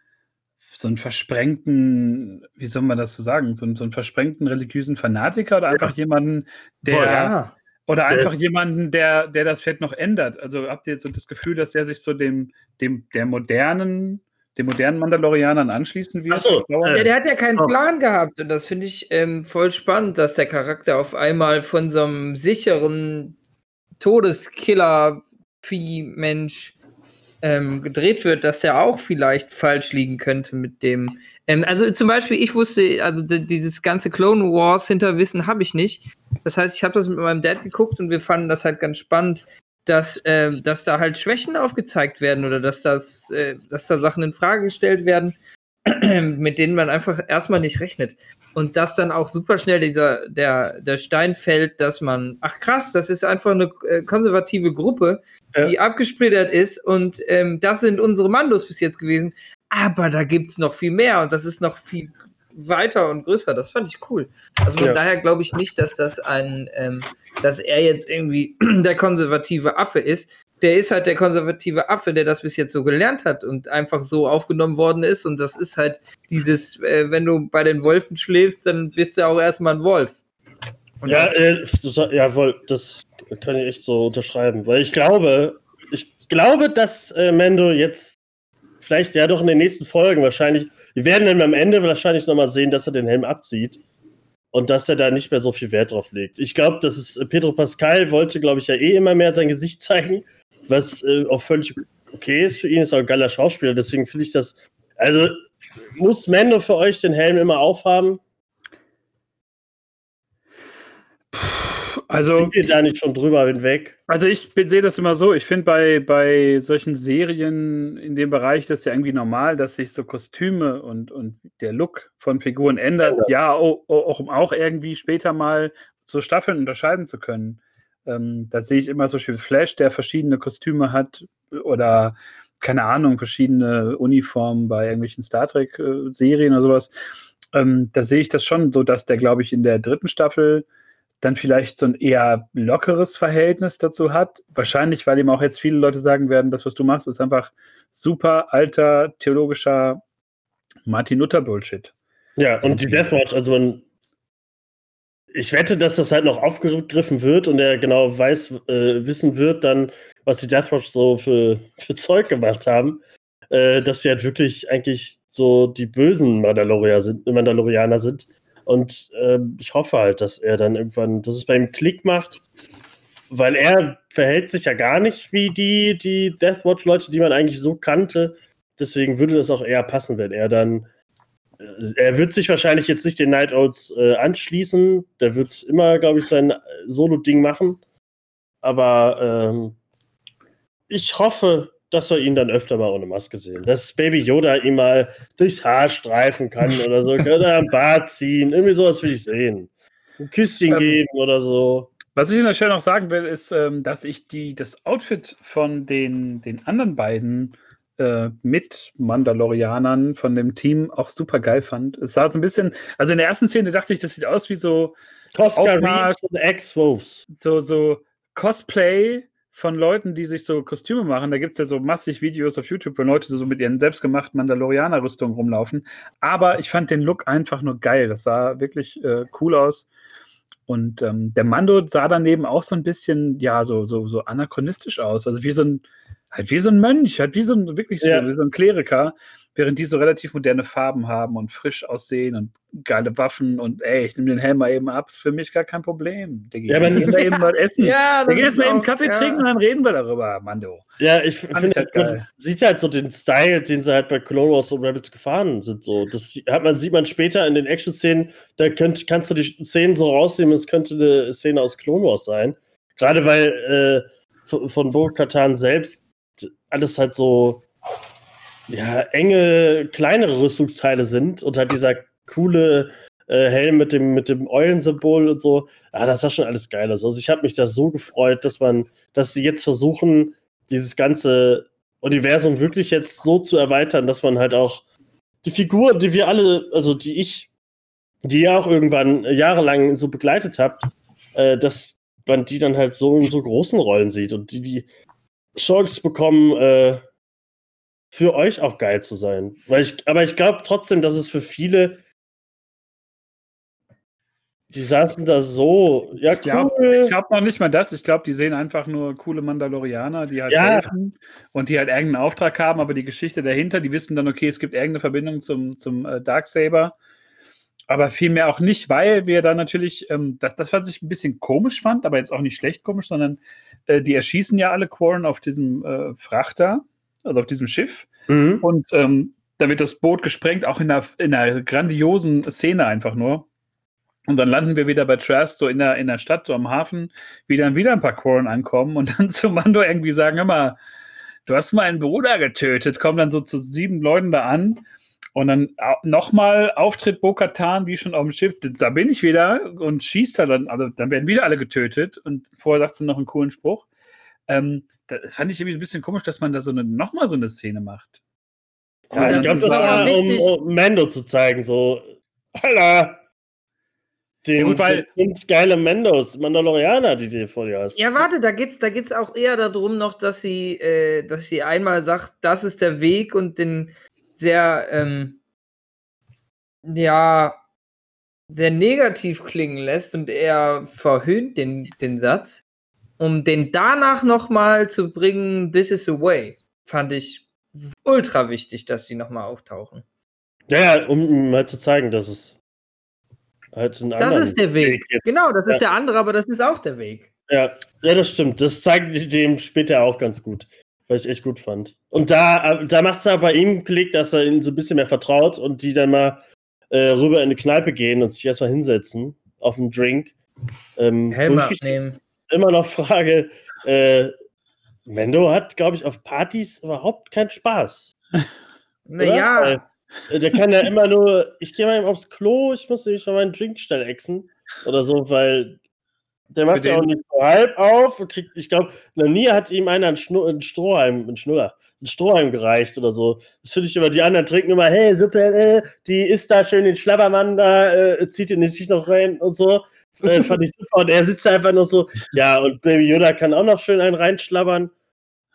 so einen versprengten, wie soll man das so sagen, so, einen, so einen versprengten religiösen Fanatiker oder einfach ja. jemanden, der oh, ja. oder einfach jemanden, der, der das vielleicht noch ändert. Also habt ihr jetzt so das Gefühl, dass er sich so dem, dem der modernen den modernen Mandalorianern anschließen wird. So, äh, ja, der hat ja keinen oh. Plan gehabt und das finde ich ähm, voll spannend, dass der Charakter auf einmal von so einem sicheren Todeskiller-Vieh-Mensch ähm, gedreht wird, dass der auch vielleicht falsch liegen könnte mit dem. Ähm, also zum Beispiel, ich wusste, also dieses ganze Clone Wars Hinterwissen habe ich nicht. Das heißt, ich habe das mit meinem Dad geguckt und wir fanden das halt ganz spannend, dass, ähm, dass da halt Schwächen aufgezeigt werden oder dass das, äh, dass da Sachen in Frage gestellt werden, mit denen man einfach erstmal nicht rechnet. Und dass dann auch super schnell dieser, der, der Stein fällt, dass man, ach krass, das ist einfach eine äh, konservative Gruppe, ja. die abgesplittert ist und ähm, das sind unsere Mandos bis jetzt gewesen. Aber da gibt's noch viel mehr und das ist noch viel weiter und größer. Das fand ich cool. Also von ja. daher glaube ich nicht, dass das ein, ähm, dass er jetzt irgendwie der konservative Affe ist, der ist halt der konservative Affe, der das bis jetzt so gelernt hat und einfach so aufgenommen worden ist. Und das ist halt dieses, äh, wenn du bei den Wolfen schläfst, dann bist du auch erstmal ein Wolf. Und ja, äh, ja, wohl, das kann ich echt so unterschreiben, weil ich glaube, ich glaube, dass äh, Mendo jetzt vielleicht ja doch in den nächsten Folgen wahrscheinlich, wir werden dann am Ende wahrscheinlich nochmal sehen, dass er den Helm abzieht und dass er da nicht mehr so viel Wert drauf legt. Ich glaube, das ist Pedro Pascal wollte, glaube ich, ja eh immer mehr sein Gesicht zeigen was äh, auch völlig okay ist für ihn, ist auch ein geiler Schauspieler, deswegen finde ich das. Also muss Mando für euch den Helm immer aufhaben? Also, Sind wir da nicht schon drüber hinweg? Also ich sehe das immer so, ich finde bei, bei solchen Serien in dem Bereich das ja irgendwie normal, dass sich so Kostüme und, und der Look von Figuren ändert, ja, auch, auch, um auch irgendwie später mal so Staffeln unterscheiden zu können. Ähm, da sehe ich immer so viel Flash, der verschiedene Kostüme hat oder keine Ahnung, verschiedene Uniformen bei irgendwelchen Star Trek-Serien oder sowas. ähm, da sehe ich das schon so, dass der, glaube ich, in der dritten Staffel dann vielleicht so ein eher lockeres Verhältnis dazu hat. Wahrscheinlich, weil ihm auch jetzt viele Leute sagen werden, das, was du machst, ist einfach super alter theologischer Martin Luther Bullshit. Ja, und die Deathwatch, also man, ich wette, dass das halt noch aufgegriffen wird und er genau weiß, äh, wissen wird dann, was die Deathwatch so für, für Zeug gemacht haben, äh, dass sie halt wirklich eigentlich so die bösen Mandalorianer sind, Mandalorianer sind und äh, ich hoffe halt, dass er dann irgendwann, dass es bei ihm Klick macht, weil er verhält sich ja gar nicht wie die, die Deathwatch-Leute, die man eigentlich so kannte. Deswegen würde das auch eher passen, wenn er dann. Er wird sich wahrscheinlich jetzt nicht den Night Owls äh, anschließen. Der wird immer, glaube ich, sein Solo-Ding machen. Aber ähm, ich hoffe, dass wir ihn dann öfter mal ohne Maske sehen. Dass Baby Yoda ihm mal durchs Haar streifen kann oder so, oder am Bart ziehen. Irgendwie sowas will ich sehen. Ein Küsschen ähm, geben oder so. Was ich Ihnen noch sagen will, ist, ähm, dass ich die, das Outfit von den, den anderen beiden äh, mit Mandalorianern von dem Team auch super geil fand. Es sah so ein bisschen, also in der ersten Szene dachte ich, das sieht aus wie so und Ex-Wolves. So, so Cosplay von Leuten, die sich so Kostüme machen. Da gibt es ja so massig Videos auf YouTube, wo Leute so mit ihren selbstgemachten Mandalorianer-Rüstungen rumlaufen. Aber ich fand den Look einfach nur geil. Das sah wirklich äh, cool aus. Und ähm, der Mando sah daneben auch so ein bisschen, ja, so, so, so anachronistisch aus. Also wie so ein, halt wie so ein Mönch, halt wie so ein, wirklich ja. so, wie so ein Kleriker während die so relativ moderne Farben haben und frisch aussehen und geile Waffen und ey, ich nehme den Helm mal eben ab, ist für mich gar kein Problem. Diggi. Ja, dann gehen wir eben mal essen. Ja, dann gehen wir eben Kaffee ja. trinken und dann reden wir darüber, Mando. Ja, ich finde, halt man sieht halt so den Style, den sie halt bei Clone Wars und Rabbits gefahren sind. So. Das hat man, sieht man später in den Action-Szenen, da könnt, kannst du die Szenen so rausnehmen, es könnte eine Szene aus Clone Wars sein. Gerade weil äh, von Bo-Katan selbst alles halt so ja, enge, kleinere Rüstungsteile sind und halt dieser coole äh, Helm mit dem, mit dem Eulensymbol und so. Ja, das sah schon alles geil aus. Also ich habe mich da so gefreut, dass man, dass sie jetzt versuchen, dieses ganze Universum wirklich jetzt so zu erweitern, dass man halt auch die Figuren, die wir alle, also die ich, die ihr auch irgendwann jahrelang so begleitet habt, äh, dass man die dann halt so in so großen Rollen sieht und die die Chance bekommen, äh, für euch auch geil zu sein. Weil ich, aber ich glaube trotzdem, dass es für viele, die saßen da so, ja, ich glaube cool. glaub noch nicht mal das. Ich glaube, die sehen einfach nur coole Mandalorianer, die halt ja. helfen und die halt irgendeinen Auftrag haben, aber die Geschichte dahinter, die wissen dann, okay, es gibt irgendeine Verbindung zum, zum äh, Darksaber. Aber vielmehr auch nicht, weil wir da natürlich, ähm, das, das, was ich ein bisschen komisch fand, aber jetzt auch nicht schlecht komisch, sondern äh, die erschießen ja alle Quarren auf diesem äh, Frachter also auf diesem Schiff. Mhm. Und ähm, da wird das Boot gesprengt, auch in einer, in einer grandiosen Szene einfach nur. Und dann landen wir wieder bei Trask, so in der, in der Stadt, so am Hafen, wie dann wieder ein paar Quarren ankommen und dann zu Mando irgendwie sagen, hör mal, du hast meinen Bruder getötet, kommen dann so zu sieben Leuten da an und dann nochmal Auftritt Bo-Katan, wie schon auf dem Schiff, da bin ich wieder und schießt da dann, also dann werden wieder alle getötet und vorher sagt sie noch einen coolen Spruch. Ähm, das fand ich irgendwie ein bisschen komisch, dass man da so eine, nochmal so eine Szene macht. Ja, ich glaube, das war, um, um, Mando zu zeigen, so, Alter, den, ja, gut, weil, sind geile Mandos, Mandalorianer, die du vor dir hast. Ja, warte, da geht's, da geht's auch eher darum noch, dass sie, äh, dass sie einmal sagt, das ist der Weg und den sehr, ähm, ja, sehr negativ klingen lässt und er verhöhnt den, den Satz um den danach nochmal zu bringen, This is the way, fand ich ultra wichtig, dass sie nochmal auftauchen. Ja, um mal zu zeigen, dass es halt ein Das ist der Weg. Weg genau, das ja. ist der andere, aber das ist auch der Weg. Ja, ja, das stimmt. Das zeigt dem später auch ganz gut, was ich echt gut fand. Und da, da macht es aber bei ihm Klick, dass er ihnen so ein bisschen mehr vertraut und die dann mal äh, rüber in eine Kneipe gehen und sich erstmal hinsetzen auf einen Drink. Ähm, Helm abnehmen immer noch frage, äh, Mendo hat, glaube ich, auf Partys überhaupt keinen Spaß. Naja. Äh, der kann ja immer nur, ich gehe mal aufs Klo, ich muss nämlich mal meinen Drink schnell exen oder so, weil Der macht ja auch nicht so halb auf und kriegt, ich glaube, noch nie hat ihm einer einen, einen Strohhalm, einen Schnuller, einen Strohhalm gereicht oder so. Das finde ich immer, die anderen trinken immer, hey, super, äh, die isst da schön den Schlabbermann da, äh, zieht ihn sich noch rein und so. Äh, fand ich super. Und er sitzt einfach nur so, ja, und Baby Yoda kann auch noch schön einen reinschlabbern.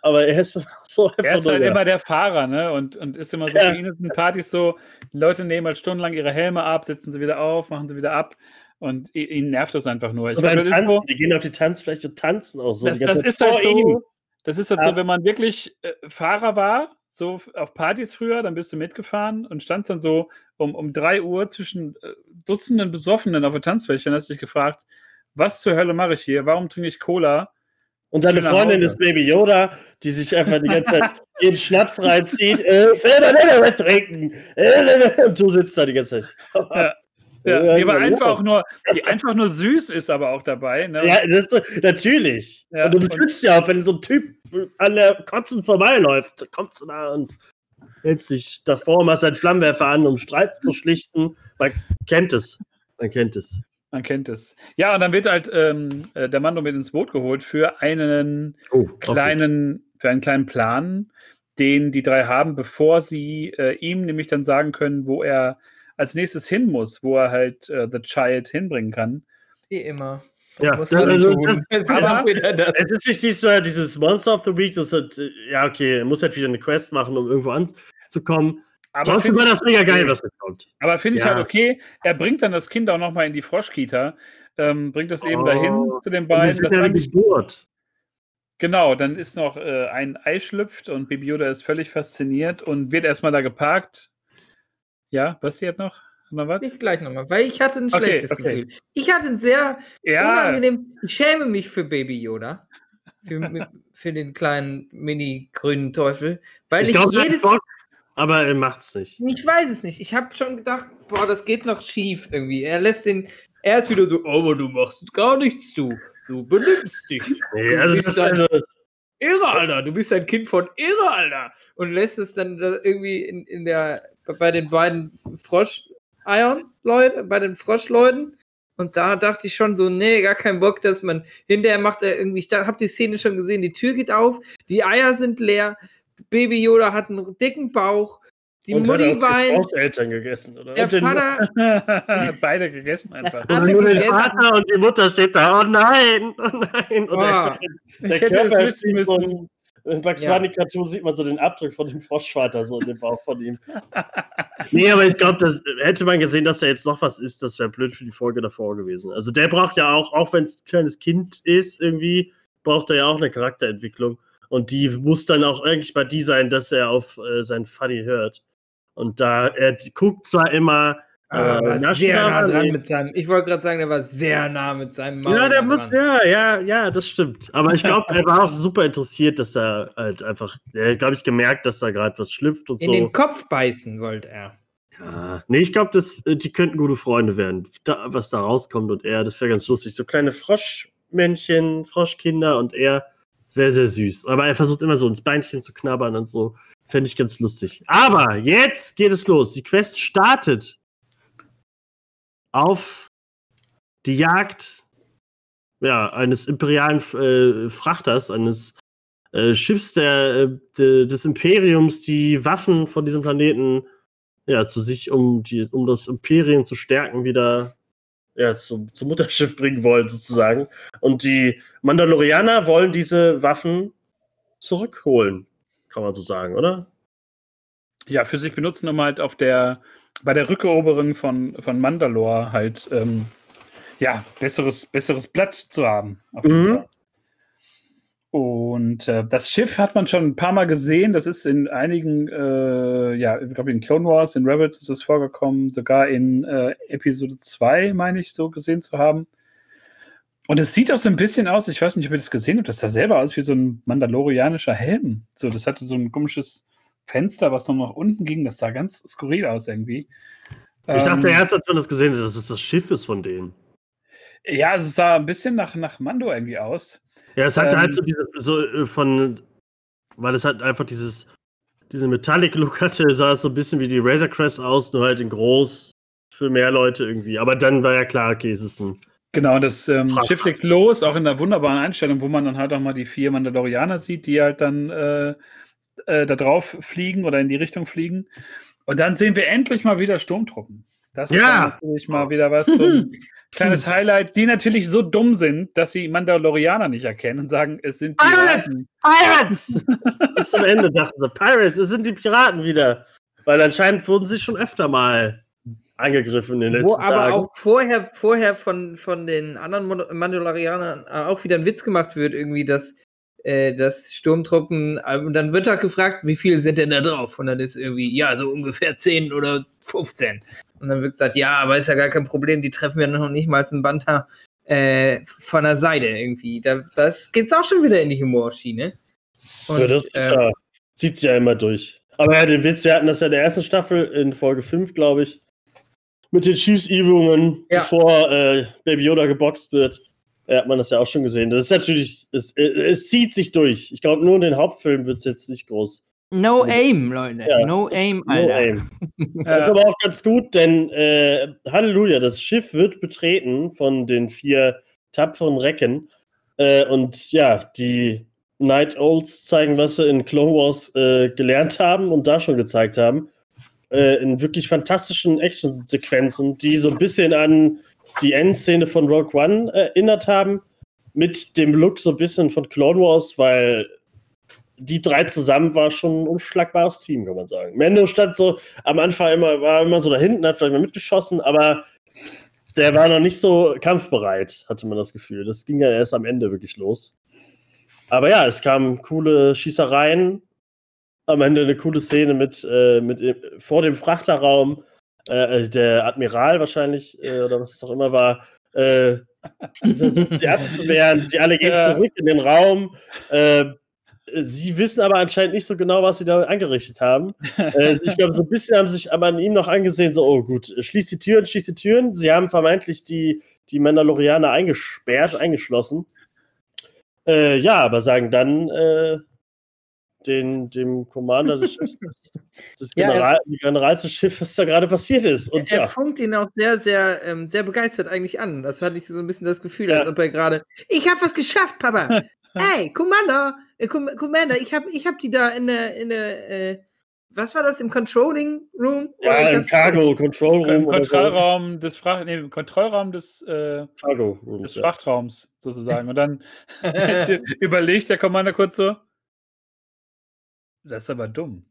Aber er ist so einfach. Er ist halt ja. immer der Fahrer, ne? Und, und ist immer so, ja. für ihn sind Partys so, die Leute nehmen halt stundenlang ihre Helme ab, setzen sie wieder auf, machen sie wieder ab. Und ihn nervt das einfach nur. Ich glaub, Tanzen, so, die gehen auf die Tanzfläche und tanzen auch so. Das, das ist halt so, das ist halt ja. so, wenn man wirklich äh, Fahrer war, so auf Partys früher, dann bist du mitgefahren und standst dann so um, um 3 Uhr zwischen äh, Dutzenden Besoffenen auf der Tanzfläche und hast dich gefragt, was zur Hölle mache ich hier? Warum trinke ich Cola? Und seine Freundin ist Baby Yoda, die sich einfach die ganze Zeit jeden Schnaps reinzieht. Äh, was trinken. Äh, und du sitzt da die ganze Zeit. Ja. Ja, die aber einfach auch nur, die einfach nur süß ist, aber auch dabei. Ne? Ja, das, natürlich. Ja, und du beschützt ja auch, wenn so ein Typ an der Kotzen vorbeiläuft, kommst du da und hältst dich davor, machst einen Flammenwerfer an, um Streit zu schlichten. Man kennt es. Man kennt es. Man kennt es. Ja, und dann wird halt ähm, äh, der Mando mit ins Boot geholt für einen oh, kleinen, für einen kleinen Plan, den die drei haben, bevor sie äh, ihm nämlich dann sagen können, wo er als nächstes hin muss, wo er halt äh, The Child hinbringen kann. Wie immer. Ja, das, also das, das, aber, es ist nicht dieses, dieses Monster of the Week, das halt, ja, okay, er muss halt wieder eine Quest machen, um irgendwo anzukommen. Aber Trotzdem war das mega geil, was jetzt kommt. Aber finde ich ja. halt okay, er bringt dann das Kind auch nochmal in die Froschkita, ähm, bringt das eben oh, dahin zu den beiden. Das ist ja wirklich dort. Genau, dann ist noch äh, ein Ei schlüpft und Baby Yoda ist völlig fasziniert und wird erstmal da geparkt, ja, passiert noch? Noch was? Ich gleich nochmal, weil ich hatte ein okay, schlechtes okay. Gefühl. Ich hatte ein sehr ja. unangenehm. Ich schäme mich für Baby Yoda. Für, für den kleinen mini-grünen Teufel. Weil ich, ich glaub, jedes. Bock, aber er macht's nicht. Ich weiß es nicht. Ich habe schon gedacht, boah, das geht noch schief irgendwie. Er lässt den. Er ist wieder so, oh, aber du machst gar nichts, du. Du benimmst dich. Nee, also das ist also. Irre, Alter. Du bist ein Kind von Irre, Alter. Und lässt es dann irgendwie in, in der bei den beiden Frosch-Eiern, Leute, bei den Froschleuten. Und da dachte ich schon so, nee, gar keinen Bock, dass man hinterher macht er irgendwie, ich habe die Szene schon gesehen, die Tür geht auf, die Eier sind leer, Baby Yoda hat einen dicken Bauch, die und Mutti weint. Eltern gegessen, oder? Der Vater. Beide gegessen einfach. Und nur der Vater und die Mutter steht da, oh nein, oh nein. Und oh, der, der Körper ist so in Bugs ja. Bunny sieht man so den Abdruck von dem Froschvater so in dem Bauch von ihm. nee, aber ich glaube, das hätte man gesehen, dass er jetzt noch was ist, das wäre blöd für die Folge davor gewesen. Also der braucht ja auch, auch wenn es ein kleines Kind ist, irgendwie, braucht er ja auch eine Charakterentwicklung. Und die muss dann auch eigentlich bei die sein, dass er auf äh, sein Funny hört. Und da, er guckt zwar immer Ah, äh, sehr nah dran mit seinem. Ich wollte gerade sagen, der war sehr nah mit seinem Maul. Ja, der muss, ja, ja, ja, das stimmt. Aber ich glaube, er war auch super interessiert, dass er halt einfach, er hat, glaube ich, gemerkt, dass da gerade was schlüpft und In so. In den Kopf beißen wollte er. Ja, nee, ich glaube, äh, die könnten gute Freunde werden. Da, was da rauskommt und er, das wäre ganz lustig. So kleine Froschmännchen, Froschkinder und er wäre sehr süß. Aber er versucht immer so ins Beinchen zu knabbern und so. Fände ich ganz lustig. Aber jetzt geht es los. Die Quest startet auf die Jagd ja, eines imperialen äh, Frachters, eines äh, Schiffs der, äh, de, des Imperiums, die Waffen von diesem Planeten ja, zu sich, um, die, um das Imperium zu stärken, wieder ja, zum, zum Mutterschiff bringen wollen, sozusagen. Und die Mandalorianer wollen diese Waffen zurückholen, kann man so sagen, oder? Ja, für sich benutzen, um halt auf der bei der Rückeroberung von, von Mandalore halt ähm, ja, besseres, besseres Blatt zu haben. Mhm. Und äh, das Schiff hat man schon ein paar Mal gesehen. Das ist in einigen, äh, ja, ich glaube in Clone Wars, in Rebels ist es vorgekommen, sogar in äh, Episode 2, meine ich, so gesehen zu haben. Und es sieht auch so ein bisschen aus, ich weiß nicht, ob ihr das gesehen habt, das sah selber aus wie so ein mandalorianischer Helm. So, das hatte so ein komisches Fenster, was noch nach unten ging. Das sah ganz skurril aus irgendwie. Ich dachte erst, als man das gesehen hat, dass es das Schiff ist von denen. Ja, also es sah ein bisschen nach, nach Mando irgendwie aus. Ja, es hatte halt ähm, halt so diese, so äh, von, weil es halt einfach dieses, diese Metallic-Look hatte, sah es so ein bisschen wie die Razor Crest aus, nur halt in groß für mehr Leute irgendwie. Aber dann war ja klar, okay, es ist ein Genau, das ähm, Schiff legt los, auch in einer wunderbaren Einstellung, wo man dann halt auch mal die vier Mandalorianer sieht, die halt dann äh, äh, da drauf fliegen oder in die Richtung fliegen. Und dann sehen wir endlich mal wieder Sturmtruppen. Das ja. ist natürlich mal wieder was, so ein kleines Highlight, die natürlich so dumm sind, dass sie Mandalorianer nicht erkennen und sagen, es sind Piraten. Pirates! Bis zum Ende dachten sie, Pirates, es sind die Piraten wieder. Weil anscheinend wurden sie schon öfter mal angegriffen in den letzten Wo aber auch vorher, vorher von, von den anderen Mandalorianern äh, auch wieder ein Witz gemacht wird, irgendwie, dass, äh, dass Sturmtruppen, äh, und dann wird halt gefragt, wie viele sind denn da drauf? Und dann ist irgendwie, ja, so ungefähr 10 oder 15. Und dann wird gesagt, ja, aber ist ja gar kein Problem, die treffen wir noch nicht mal als ein Banta äh, von der Seite irgendwie. Da, das geht's auch schon wieder in die Humorschiene. Und, ja, das ist äh, ja, zieht sich ja immer durch. Aber ja, den Witz, wir hatten das ja in der ersten Staffel, in Folge 5, glaube ich, mit den Schießübungen, ja. bevor äh, Baby Yoda geboxt wird. Ja, hat man das ja auch schon gesehen. Das ist natürlich, es, es zieht sich durch. Ich glaube, nur in den Hauptfilmen wird es jetzt nicht groß. No aim, Leute. Ja. No aim, Alter. No aim. Das ist aber auch ganz gut, denn äh, Halleluja, das Schiff wird betreten von den vier tapferen Recken. Äh, und ja, die Night Olds zeigen, was sie in Clone Wars äh, gelernt haben und da schon gezeigt haben. Äh, in wirklich fantastischen Action-Sequenzen, die so ein bisschen an die Endszene von Rogue One erinnert haben. Mit dem Look so ein bisschen von Clone Wars, weil die drei zusammen war schon ein unschlagbares Team, kann man sagen. Mendo stand so am Anfang immer, war immer so da hinten, hat vielleicht mal mitgeschossen, aber der war noch nicht so kampfbereit, hatte man das Gefühl. Das ging ja erst am Ende wirklich los. Aber ja, es kamen coole Schießereien. Am Ende eine coole Szene mit, äh, mit äh, vor dem Frachterraum. Äh, äh, der Admiral wahrscheinlich, äh, oder was es auch immer war, äh, versucht sie abzuwehren. Sie alle gehen ja. zurück in den Raum. sie wissen aber anscheinend nicht so genau, was sie da angerichtet haben. ich glaube, so ein bisschen haben sich aber an ihm noch angesehen, so, oh gut, schließ die Türen, schließ die Türen. Sie haben vermeintlich die, die Mandalorianer eingesperrt, eingeschlossen. Äh, ja, aber sagen dann äh, den, dem Commander des Schiffs, des, des General, ja, Generals des Schiffs, was da gerade passiert ist. Und, er ja. funkt ihn auch sehr, sehr, ähm, sehr begeistert eigentlich an. Das hatte ich so ein bisschen das Gefühl, ja. als ob er gerade, ich habe was geschafft, Papa. hey, Commander, äh, Commander, ich habe ich hab die da in der, in der, äh, was war das im Controlling Room? Ja, im Cargo Control Room. Im Kontrollraum so. des Fracht, nee, im Kontrollraum des, äh, Cargo des Frachtraums sozusagen. Und dann überlegt der Commander kurz so, das ist aber dumm.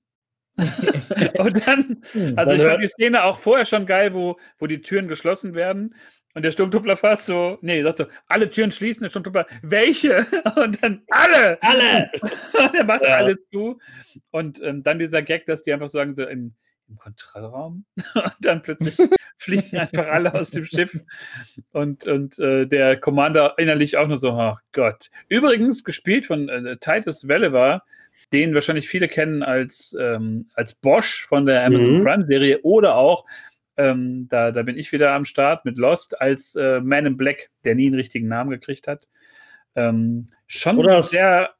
und dann, hm, also ich fand die Szene auch vorher schon geil, wo, wo die Türen geschlossen werden und der Sturmtruppler fast so, nee, sagt so, alle Türen schließen, der Sturmtruppler, welche? Und dann alle! Alle! und er macht ja. alle zu. Und ähm, dann dieser Gag, dass die einfach sagen, so im, im Kontrollraum. und dann plötzlich fliegen einfach alle aus dem Schiff. Und, und äh, der Commander innerlich auch nur so, ach Gott. Übrigens gespielt von äh, Titus Welliver, den wahrscheinlich viele kennen als, ähm, als Bosch von der Amazon mhm. Prime-Serie oder auch ähm, da, da bin ich wieder am Start mit Lost als äh, Man in Black, der nie einen richtigen Namen gekriegt hat. Ähm, schon Oder sehr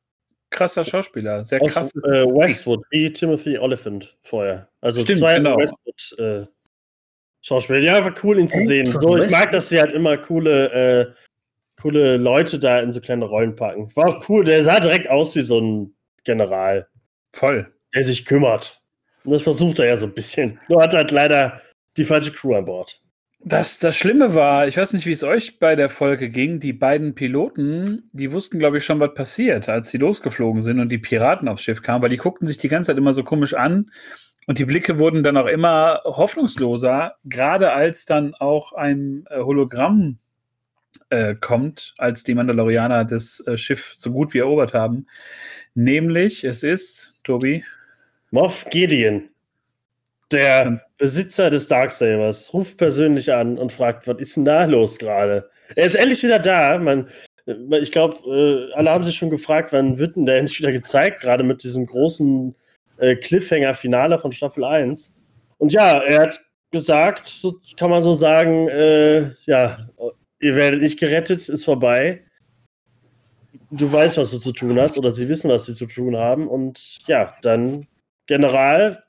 krasser Schauspieler, sehr aus, krasses. Äh, Westwood, wie Timothy Oliphant vorher. Also Stimmt, zwei genau. Westwood äh, Schauspieler. Ja, einfach cool, ihn zu sehen. So, ich mag, dass sie halt immer coole, äh, coole Leute da in so kleine Rollen packen. War auch cool, der sah direkt aus wie so ein General. Voll. Der sich kümmert. Und das versucht er ja so ein bisschen. Nur hat halt leider die falsche Crew an Bord. Das, das Schlimme war, ich weiß nicht, wie es euch bei der Folge ging, die beiden Piloten, die wussten, glaube ich, schon, was passiert, als sie losgeflogen sind und die Piraten aufs Schiff kamen, weil die guckten sich die ganze Zeit immer so komisch an und die Blicke wurden dann auch immer hoffnungsloser, gerade als dann auch ein äh, Hologramm äh, kommt, als die Mandalorianer das äh, Schiff so gut wie erobert haben. Nämlich, es ist, Tobi. Moff Gideon. Der Besitzer des Darksabers ruft persönlich an und fragt, was ist denn da los gerade? Er ist endlich wieder da. Man, ich glaube, äh, alle haben sich schon gefragt, wann wird denn der endlich wieder gezeigt, gerade mit diesem großen äh, Cliffhanger-Finale von Staffel 1. Und ja, er hat gesagt, kann man so sagen, äh, ja, ihr werdet nicht gerettet, ist vorbei. Du weißt, was du zu tun hast, oder sie wissen, was sie zu tun haben. Und ja, dann General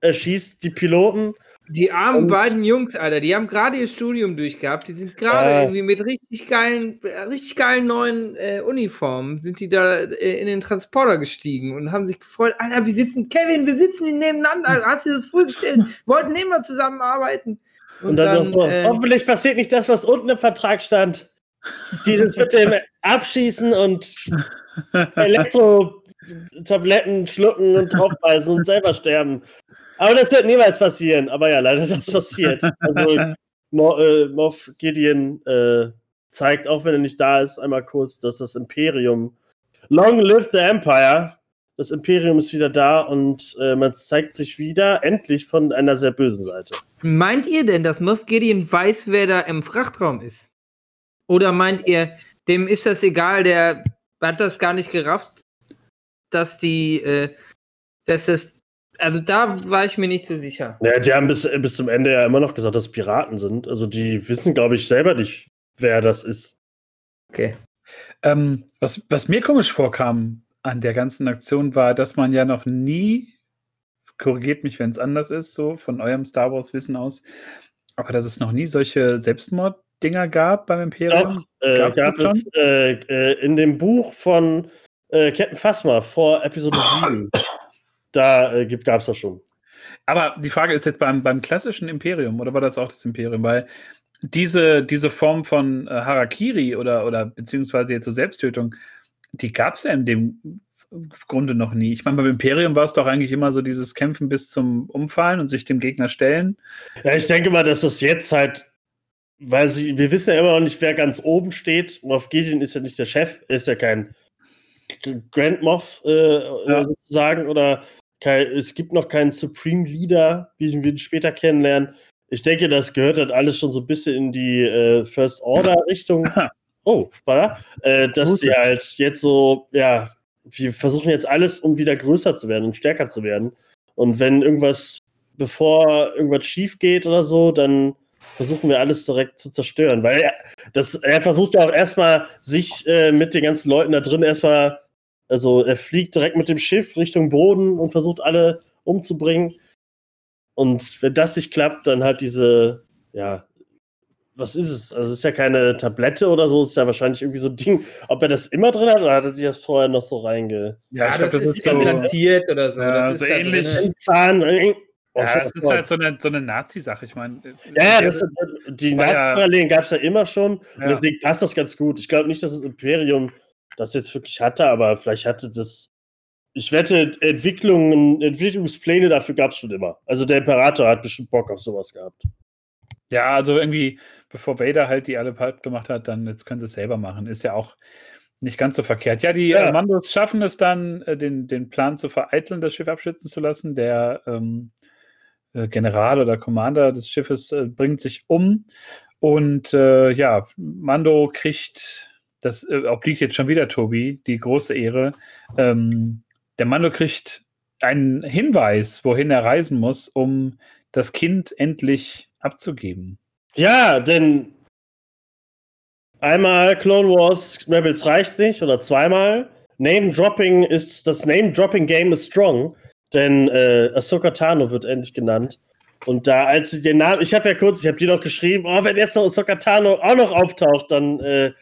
erschießt die Piloten Die armen und beiden Jungs, Alter, die haben gerade ihr Studium durchgehabt. Die sind gerade äh, irgendwie mit richtig geilen, richtig geilen neuen äh, Uniformen, sind die da äh, in den Transporter gestiegen und haben sich gefreut. Alter, wir sitzen, Kevin, wir sitzen hier nebeneinander. Hast du dir das vorgestellt? Wollten immer zusammenarbeiten. Und, und dann, dann so, äh, hoffentlich passiert nicht das, was unten im Vertrag stand. Dieses mit dem Abschießen und Elektro-Tabletten schlucken und draufbeißen und selber sterben. Aber das wird niemals passieren. Aber ja, leider das passiert. Also Mo, äh, Moff Gideon äh, zeigt, auch wenn er nicht da ist, einmal kurz, dass das Imperium Long live the Empire. Das Imperium ist wieder da und äh, man zeigt sich wieder endlich von einer sehr bösen Seite. Meint ihr denn, dass Moff Gideon weiß, wer da im Frachtraum ist? Oder meint ihr, dem ist das egal, der hat das gar nicht gerafft, dass die, äh, dass das also da war ich mir nicht so sicher. Ja, die haben bis, bis zum Ende ja immer noch gesagt, dass es Piraten sind. Also die wissen, glaube ich, selber nicht, wer das ist. Okay. Ähm, was, was mir komisch vorkam an der ganzen Aktion war, dass man ja noch nie, korrigiert mich, wenn es anders ist, so von eurem Star Wars-Wissen aus, aber dass es noch nie solche Selbstmorddinger gab beim Imperium. Doch, äh, gab es äh, äh, in dem Buch von äh, Captain Phasma vor Episode 7 da äh, gab es das schon. Aber die Frage ist jetzt beim, beim klassischen Imperium, oder war das auch das Imperium? Weil diese, diese Form von äh, Harakiri oder, oder beziehungsweise jetzt so Selbsttötung, die gab es ja in dem Grunde noch nie. Ich meine, beim Imperium war es doch eigentlich immer so dieses Kämpfen bis zum Umfallen und sich dem Gegner stellen. Ja, ich denke mal, dass das jetzt halt, weil sie, wir wissen ja immer noch nicht, wer ganz oben steht. Moff Gideon ist ja nicht der Chef, er ist ja kein Grand Moff äh, ja. sozusagen oder kein, es gibt noch keinen Supreme Leader, wie wir ihn später kennenlernen. Ich denke, das gehört halt alles schon so ein bisschen in die äh, First Order Richtung. Oh, voilà. Äh, dass Gute. sie halt jetzt so, ja, wir versuchen jetzt alles, um wieder größer zu werden und stärker zu werden. Und wenn irgendwas, bevor irgendwas schief geht oder so, dann versuchen wir alles direkt zu zerstören. Weil er, das, er versucht ja auch erstmal, sich äh, mit den ganzen Leuten da drin erstmal also er fliegt direkt mit dem Schiff Richtung Boden und versucht alle umzubringen. Und wenn das nicht klappt, dann halt diese, ja, was ist es? Also es ist ja keine Tablette oder so, es ist ja wahrscheinlich irgendwie so ein Ding. Ob er das immer drin hat oder hat er sich das vorher noch so reinge... Ja, ja das, glaub, das, ist implantiert so, oder so. Ja, das so ist ähnlich. Ein Zahn. Oh, ja, das ist halt so eine, so eine Nazi-Sache. Ich meine, ja, ja das, die Nazi-Parallelen gab es ja immer schon. Ja. Und deswegen passt das ganz gut. Ich glaube nicht, dass das Imperium das jetzt wirklich hatte, aber vielleicht hatte das. Ich wette, Entwicklungen, Entwicklungspläne dafür gab es schon immer. Also der Imperator hat bestimmt Bock auf sowas gehabt. Ja, also irgendwie, bevor Vader halt die alle Pulp gemacht hat, dann jetzt können sie es selber machen. Ist ja auch nicht ganz so verkehrt. Ja, die ja. Äh, Mandos schaffen es dann, äh, den, den Plan zu vereiteln, das Schiff abschützen zu lassen. Der ähm, äh, General oder Commander des Schiffes äh, bringt sich um. Und äh, ja, Mando kriegt das äh, obliegt jetzt schon wieder Tobi, die große Ehre. Ähm, der Mando kriegt einen Hinweis, wohin er reisen muss, um das Kind endlich abzugeben. Ja, denn einmal Clone Wars Rebels reicht nicht oder zweimal. Name Dropping ist das Name Dropping Game ist strong, denn äh, Ahsoka Tano wird endlich genannt. Und da, als sie den Namen, ich habe ja kurz, ich habe dir noch geschrieben, oh, wenn jetzt noch Ahsoka Tano auch noch auftaucht, dann äh,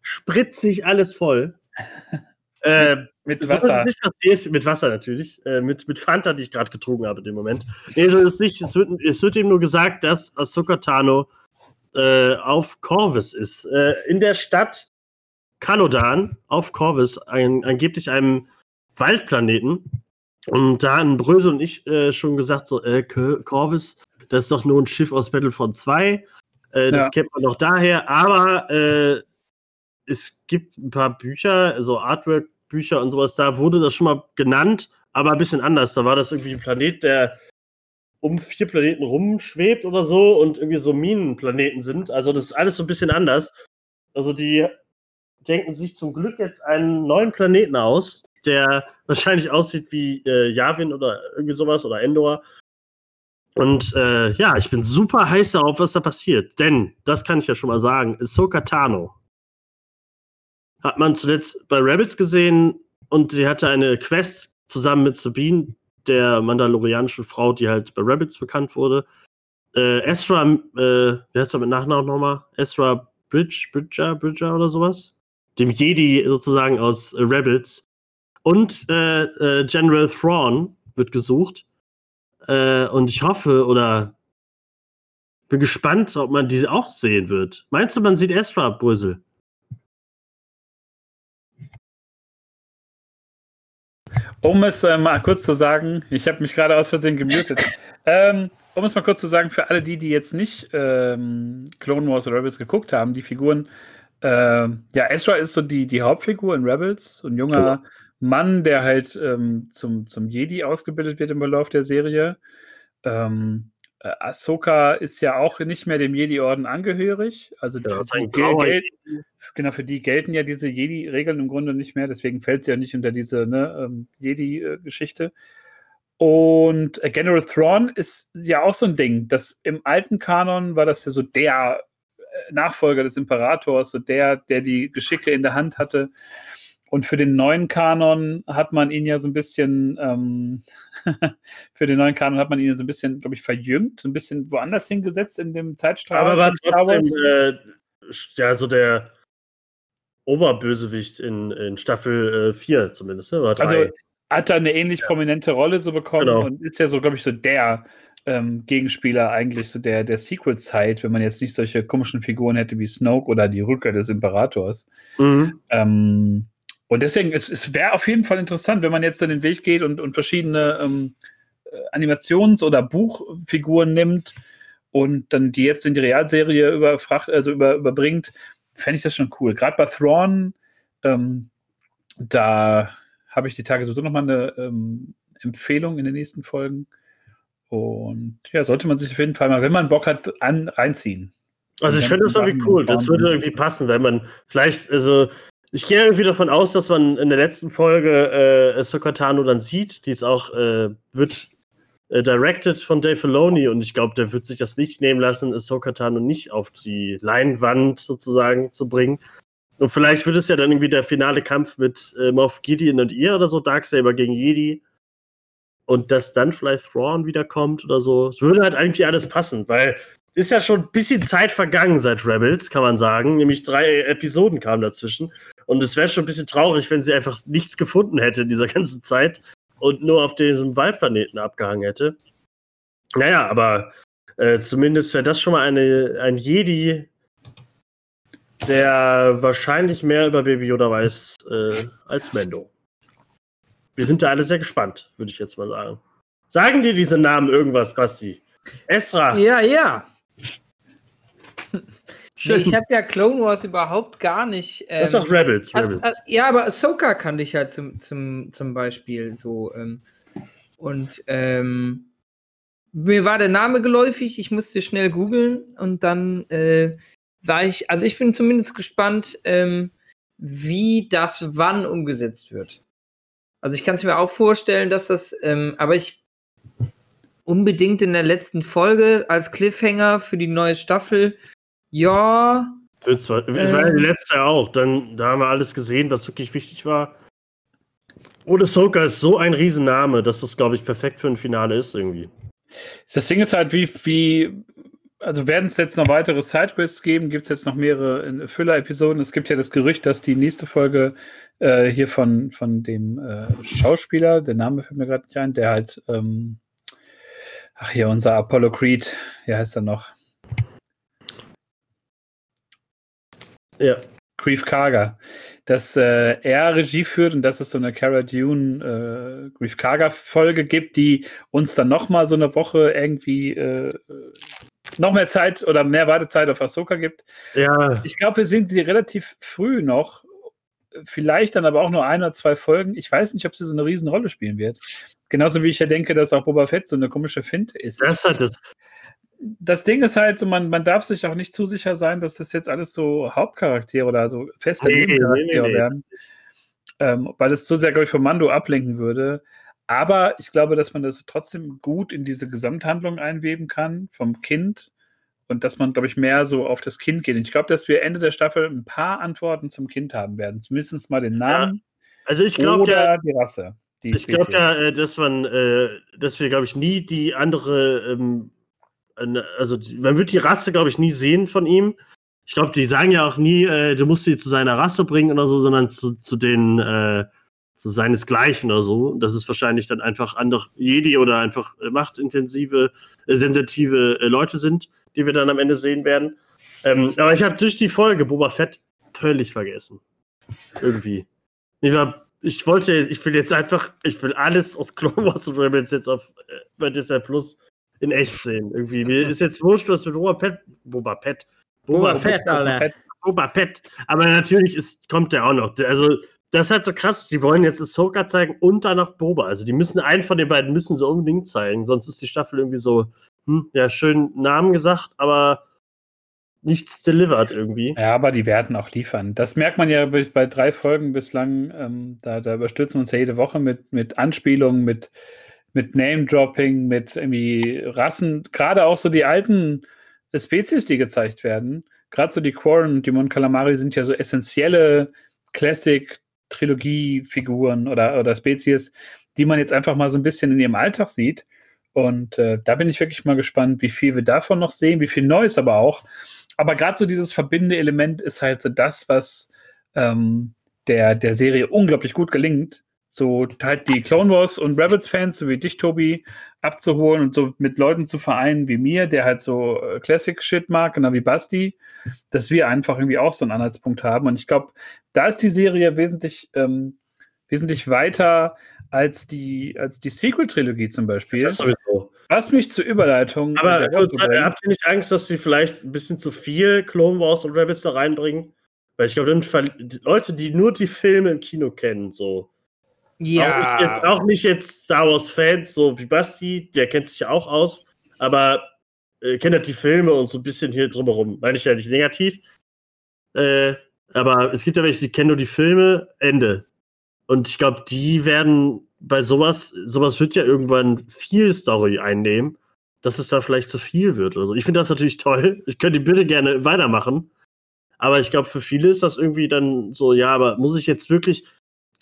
spritzig alles voll. äh, mit Wasser. So ist es nicht passiert. Mit Wasser natürlich. Äh, mit, mit Fanta, die ich gerade getrunken habe in dem Moment. Nee, so ist es nicht. Es wird, es wird ihm nur gesagt, dass Ahsoka Tano äh, auf Corvus ist. Äh, in der Stadt Kalodan auf Corvus, ein, angeblich einem Waldplaneten. Und da haben Bröse und ich äh, schon gesagt, so, äh, Corvus, das ist doch nur ein Schiff aus Battlefront 2. Äh, das ja. kennt man doch daher. Aber äh, es gibt ein paar Bücher, also Artwork-Bücher und sowas, da wurde das schon mal genannt, aber ein bisschen anders. Da war das irgendwie ein Planet, der um vier Planeten rumschwebt oder so und irgendwie so Minenplaneten sind. Also das ist alles so ein bisschen anders. Also die denken sich zum Glück jetzt einen neuen Planeten aus, der wahrscheinlich aussieht wie äh, Yavin oder irgendwie sowas oder Endor. Und äh, ja, ich bin super heiß darauf, was da passiert. Denn, das kann ich ja schon mal sagen, Ahsoka Tano hat man zuletzt bei Rabbits gesehen und sie hatte eine Quest zusammen mit Sabine, der mandalorianischen Frau, die halt bei Rabbits bekannt wurde. Äh, Ezra, äh, wie heißt er mit Nachnamen nochmal? Ezra Bridge, Bridger, Bridger oder sowas? Dem Jedi sozusagen aus äh, Rebels. Und äh, General Thrawn wird gesucht. Äh, und ich hoffe oder bin gespannt, ob man diese auch sehen wird. Meinst du, man sieht Ezra Brüssel? Um es äh, mal kurz zu sagen, ich habe mich gerade aus Versehen gemutet. ähm, um es mal kurz zu sagen, für alle die, die jetzt nicht ähm, Clone Wars oder Rebels geguckt haben, die Figuren, äh, ja, Ezra ist so die, die Hauptfigur in Rebels, so ein junger ja. Mann, der halt ähm, zum, zum Jedi ausgebildet wird im Verlauf der Serie. Ähm, äh, Ahsoka ist ja auch nicht mehr dem Jedi-Orden angehörig. Also ja, für, die gel genau, für die gelten ja diese Jedi-Regeln im Grunde nicht mehr, deswegen fällt sie ja nicht unter diese ne, ähm, Jedi-Geschichte. Und äh, General Thrawn ist ja auch so ein Ding. Das im alten Kanon war das ja so der äh, Nachfolger des Imperators, so der, der die Geschicke in der Hand hatte. Und für den neuen Kanon hat man ihn ja so ein bisschen, ähm, für den neuen Kanon hat man ihn so ein bisschen, glaube ich, verjüngt, so ein bisschen woanders hingesetzt in dem Zeitstrahl. Aber war trotzdem, äh, ja, so der Oberbösewicht in, in Staffel 4 äh, zumindest, ne? Oder Also hat er eine ähnlich ja. prominente Rolle so bekommen genau. und ist ja so, glaube ich, so der ähm, Gegenspieler eigentlich so der, der Sequel-Zeit, wenn man jetzt nicht solche komischen Figuren hätte wie Snoke oder die Rückkehr des Imperators. Mhm. Ähm, und deswegen, es, es wäre auf jeden Fall interessant, wenn man jetzt dann den Weg geht und, und verschiedene ähm, äh, Animations- oder Buchfiguren nimmt und dann die jetzt in die Realserie überfracht, also über, überbringt, fände ich das schon cool. Gerade bei Thrawn, ähm, da habe ich die Tage sowieso nochmal eine ähm, Empfehlung in den nächsten Folgen. Und ja, sollte man sich auf jeden Fall mal, wenn man Bock hat, an, reinziehen. Also ich finde das irgendwie cool. Das würde irgendwie passen, wenn man vielleicht, also ich gehe irgendwie davon aus, dass man in der letzten Folge äh, Sokatano dann sieht. Die ist auch, äh, wird äh, directed von Dave Filoni und ich glaube, der wird sich das nicht nehmen lassen, Sokatano nicht auf die Leinwand sozusagen zu bringen. Und vielleicht wird es ja dann irgendwie der finale Kampf mit äh, Moff Gideon und ihr oder so, Darksaber gegen Jedi. Und dass dann vielleicht Thrawn wiederkommt oder so. Es würde halt eigentlich alles passen, weil ist ja schon ein bisschen Zeit vergangen seit Rebels, kann man sagen. Nämlich drei Episoden kamen dazwischen. Und es wäre schon ein bisschen traurig, wenn sie einfach nichts gefunden hätte in dieser ganzen Zeit und nur auf diesem Waldplaneten abgehangen hätte. Naja, aber äh, zumindest wäre das schon mal eine, ein Jedi, der wahrscheinlich mehr über Baby Yoda weiß äh, als Mendo. Wir sind da alle sehr gespannt, würde ich jetzt mal sagen. Sagen dir diese Namen irgendwas, Basti? Esra. Ja, ja. Nee, ich habe ja Clone Wars überhaupt gar nicht. Ähm, das ist auch Rebels. Rebels. Als, als, ja, aber Ahsoka kannte ich halt zum, zum, zum Beispiel so. Ähm, und ähm, mir war der Name geläufig, ich musste schnell googeln und dann äh, war ich, also ich bin zumindest gespannt, ähm, wie das wann umgesetzt wird. Also ich kann es mir auch vorstellen, dass das, ähm, aber ich unbedingt in der letzten Folge als Cliffhanger für die neue Staffel ja. Für zwei, äh, war die letzte auch. Dann, da haben wir alles gesehen, was wirklich wichtig war. Und Ahsoka ist so ein Riesenname, dass das, glaube ich, perfekt für ein Finale ist irgendwie. Das Ding ist halt, wie, wie also werden es jetzt noch weitere Sidequests geben? Gibt es jetzt noch mehrere Füller-Episoden? Es gibt ja das Gerücht, dass die nächste Folge äh, hier von, von dem äh, Schauspieler, der Name fällt mir gerade nicht ein, der halt, ähm, ach hier, unser Apollo Creed, wie heißt er noch? Ja. Grief Karga. Dass äh, er Regie führt und dass es so eine Cara Dune äh, Grief Karga-Folge gibt, die uns dann nochmal so eine Woche irgendwie äh, noch mehr Zeit oder mehr Wartezeit auf Ahsoka gibt. Ja. Ich glaube, wir sehen sie relativ früh noch. Vielleicht dann aber auch nur ein oder zwei Folgen. Ich weiß nicht, ob sie so eine Riesenrolle spielen wird. Genauso wie ich ja denke, dass auch Boba Fett so eine komische Finte ist. Das hat es das Ding ist halt, so, man, man darf sich auch nicht zu sicher sein, dass das jetzt alles so Hauptcharaktere oder so feste nee, Nebencharaktere nee, nee, werden. Ähm, weil es so sehr, glaube ich, vom Mando ablenken würde. Aber ich glaube, dass man das trotzdem gut in diese Gesamthandlung einweben kann, vom Kind. Und dass man, glaube ich, mehr so auf das Kind geht. Und ich glaube, dass wir Ende der Staffel ein paar Antworten zum Kind haben werden. Zumindest mal den Namen. Ja. Also ich glaube oder die Rasse. ich glaube ja, äh, dass man, äh, dass wir, glaube ich, nie die andere, ähm, also man wird die Rasse, glaube ich, nie sehen von ihm. Ich glaube, die sagen ja auch nie, äh, du musst sie zu seiner Rasse bringen oder so, sondern zu, zu den, äh, zu seinesgleichen oder so. Das ist wahrscheinlich dann einfach andere Jedi oder einfach äh, machtintensive, äh, sensitive äh, Leute sind, die wir dann am Ende sehen werden. Ähm, aber ich habe durch die Folge Boba Fett völlig vergessen. Irgendwie. Ich war ich wollte, ich will jetzt einfach, ich will alles aus Clone Wars und Rebels jetzt auf äh, bei Disney Plus in echt sehen. Irgendwie. Mir ist jetzt wurscht, was mit Boba Fett, Boba Fett, Boba, Boba Fett, Alter. Boba Fett. Aber natürlich ist, kommt der auch noch. Also, das ist halt so krass. Die wollen jetzt Ahsoka zeigen und dann noch Boba. Also, die müssen einen von den beiden müssen sie unbedingt zeigen. Sonst ist die Staffel irgendwie so, hm, ja, schön Namen gesagt, aber nichts delivered irgendwie. Ja, aber die werden auch liefern. Das merkt man ja bei drei Folgen bislang. Ähm, da, da überstürzen wir uns ja jede Woche mit, mit Anspielungen, mit, mit Name-Dropping, mit irgendwie Rassen. Gerade auch so die alten Spezies, die gezeigt werden. Gerade so die Quarren und die Mon Calamari sind ja so essentielle Classic-Trilogie-Figuren oder, oder Spezies, die man jetzt einfach mal so ein bisschen in ihrem Alltag sieht. Und äh, da bin ich wirklich mal gespannt, wie viel wir davon noch sehen, wie viel Neues aber auch aber gerade so dieses verbindende Element ist halt so das, was ähm, der, der Serie unglaublich gut gelingt. So halt die Clone Wars und Rebels-Fans, so wie dich, Tobi, abzuholen und so mit Leuten zu vereinen wie mir, der halt so äh, Classic-Shit mag, genau wie Basti, dass wir einfach irgendwie auch so einen Anhaltspunkt haben. Und ich glaube, da ist die Serie wesentlich, ähm, wesentlich weiter als die, als die Sequel-Trilogie zum Beispiel. Das sowieso. Was mich zur Überleitung. Aber kurz, habt ihr nicht Angst, dass sie vielleicht ein bisschen zu viel Clone Wars und Rabbits da reinbringen? Weil ich glaube, Leute, die nur die Filme im Kino kennen, so. Ja. Auch nicht, auch nicht jetzt Star Wars-Fans, so wie Basti, der kennt sich ja auch aus, aber äh, kennt halt die Filme und so ein bisschen hier drumherum. Meine ich ja nicht negativ. Äh, aber es gibt ja welche, die kennen nur die Filme, Ende. Und ich glaube, die werden bei sowas, sowas wird ja irgendwann viel Story einnehmen, dass es da vielleicht zu viel wird oder so. Ich finde das natürlich toll. Ich könnte die Bitte gerne weitermachen. Aber ich glaube, für viele ist das irgendwie dann so, ja, aber muss ich jetzt wirklich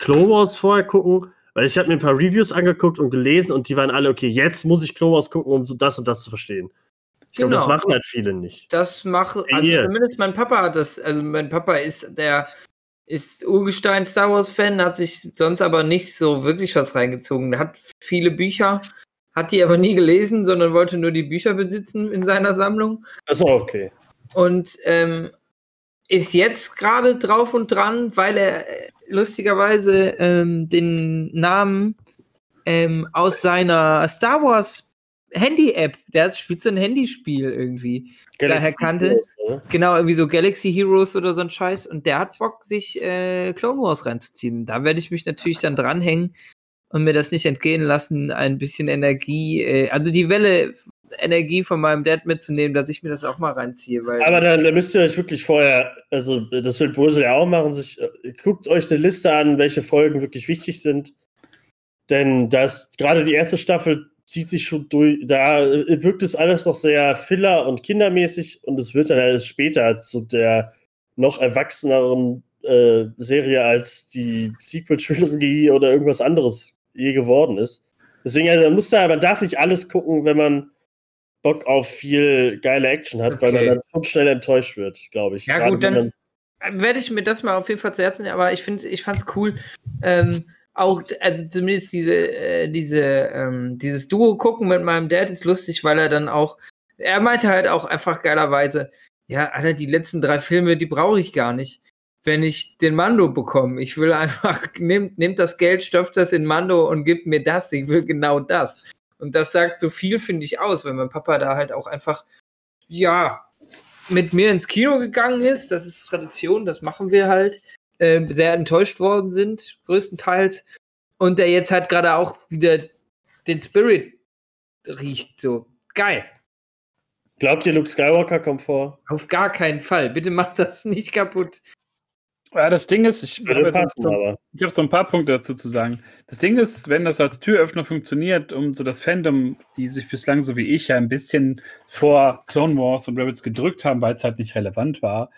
Clone Wars vorher gucken? Weil ich habe mir ein paar Reviews angeguckt und gelesen und die waren alle, okay, jetzt muss ich Clone Wars gucken, um so das und das zu verstehen. Ich genau. glaube, das machen halt viele nicht. Das macht, also zumindest mein Papa hat das, also mein Papa ist der ist Urgestein Star Wars Fan, hat sich sonst aber nicht so wirklich was reingezogen. Er hat viele Bücher, hat die aber nie gelesen, sondern wollte nur die Bücher besitzen in seiner Sammlung. Achso, okay. Und ähm, ist jetzt gerade drauf und dran, weil er lustigerweise ähm, den Namen ähm, aus seiner Star Wars Handy-App, der spielt so ein Handyspiel irgendwie, Galaxy daher kannte. Heroes, genau, irgendwie so Galaxy Heroes oder so ein Scheiß. Und der hat Bock, sich äh, Clone Wars reinzuziehen. Da werde ich mich natürlich dann dranhängen und mir das nicht entgehen lassen, ein bisschen Energie, äh, also die Welle Energie von meinem Dad mitzunehmen, dass ich mir das auch mal reinziehe. Aber dann, dann müsst ihr euch wirklich vorher, also das wird Bose ja auch machen, sich, äh, guckt euch eine Liste an, welche Folgen wirklich wichtig sind. Denn das gerade die erste Staffel zieht sich schon durch. Da äh, wirkt es alles noch sehr filler- und kindermäßig und es wird dann erst später zu der noch erwachseneren äh, Serie als die Sequel-Trilogie oder irgendwas anderes je geworden ist. Deswegen, also, man muss da, man darf nicht alles gucken, wenn man Bock auf viel geile Action hat, okay. weil man dann schon schnell enttäuscht wird, glaube ich. Ja, Gerade gut, dann werde ich mir das mal auf jeden Fall zu Herzen nehmen, aber ich finde, ich fand es cool. Ähm, auch, also zumindest diese, äh, diese, ähm, dieses Duo gucken mit meinem Dad ist lustig, weil er dann auch, er meinte halt auch einfach geilerweise, ja, Alter, die letzten drei Filme, die brauche ich gar nicht, wenn ich den Mando bekomme. Ich will einfach, nehmt, nehmt das Geld, stopft das in Mando und gibt mir das. Ich will genau das. Und das sagt so viel, finde ich, aus, wenn mein Papa da halt auch einfach, ja, mit mir ins Kino gegangen ist. Das ist Tradition, das machen wir halt äh, sehr enttäuscht worden sind, größtenteils. Und der jetzt halt gerade auch wieder den Spirit riecht. So, geil. Glaubt ihr, Luke Skywalker kommt vor? Auf gar keinen Fall. Bitte macht das nicht kaputt. Ja, das Ding ist, ich habe so, hab so ein paar Punkte dazu zu sagen. Das Ding ist, wenn das als Türöffner funktioniert, um so das Fandom, die sich bislang so wie ich ja ein bisschen vor Clone Wars und Rebels gedrückt haben, weil es halt nicht relevant war,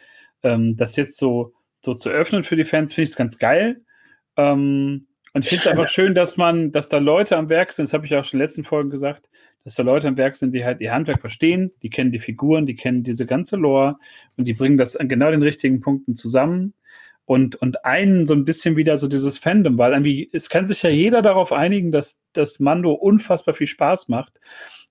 ähm, das jetzt so so zu öffnen für die Fans, finde ich es ganz geil. Ähm, Und ich finde es einfach schön, dass man, dass da Leute am Werk sind, das habe ich auch schon in den letzten Folgen gesagt, dass da Leute am Werk sind, die halt ihr Handwerk verstehen, die kennen die Figuren, die kennen diese ganze Lore und die bringen das an genau den richtigen Punkten zusammen und, und einen so ein bisschen wieder so dieses Fandom, weil irgendwie, es kann sich ja jeder darauf einigen, dass, dass Mando unfassbar viel Spaß macht.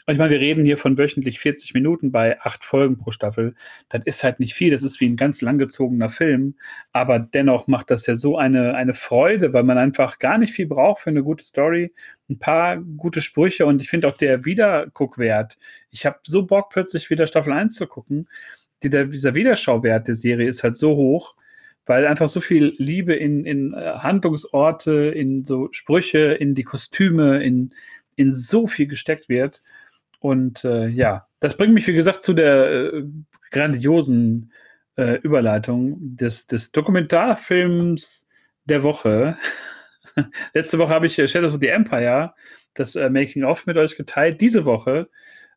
Und ich meine, wir reden hier von wöchentlich 40 Minuten bei acht Folgen pro Staffel. Das ist halt nicht viel, das ist wie ein ganz langgezogener Film. Aber dennoch macht das ja so eine, eine Freude, weil man einfach gar nicht viel braucht für eine gute Story. Ein paar gute Sprüche und ich finde auch der Wiederguckwert. Ich habe so Bock, plötzlich wieder Staffel 1 zu gucken. Die, dieser Wiederschauwert der Serie ist halt so hoch weil einfach so viel Liebe in, in äh, Handlungsorte, in so Sprüche, in die Kostüme, in, in so viel gesteckt wird. Und äh, ja, das bringt mich, wie gesagt, zu der äh, grandiosen äh, Überleitung des, des Dokumentarfilms der Woche. Letzte Woche habe ich äh, Shadows of the Empire, das äh, Making-of mit euch geteilt. Diese Woche,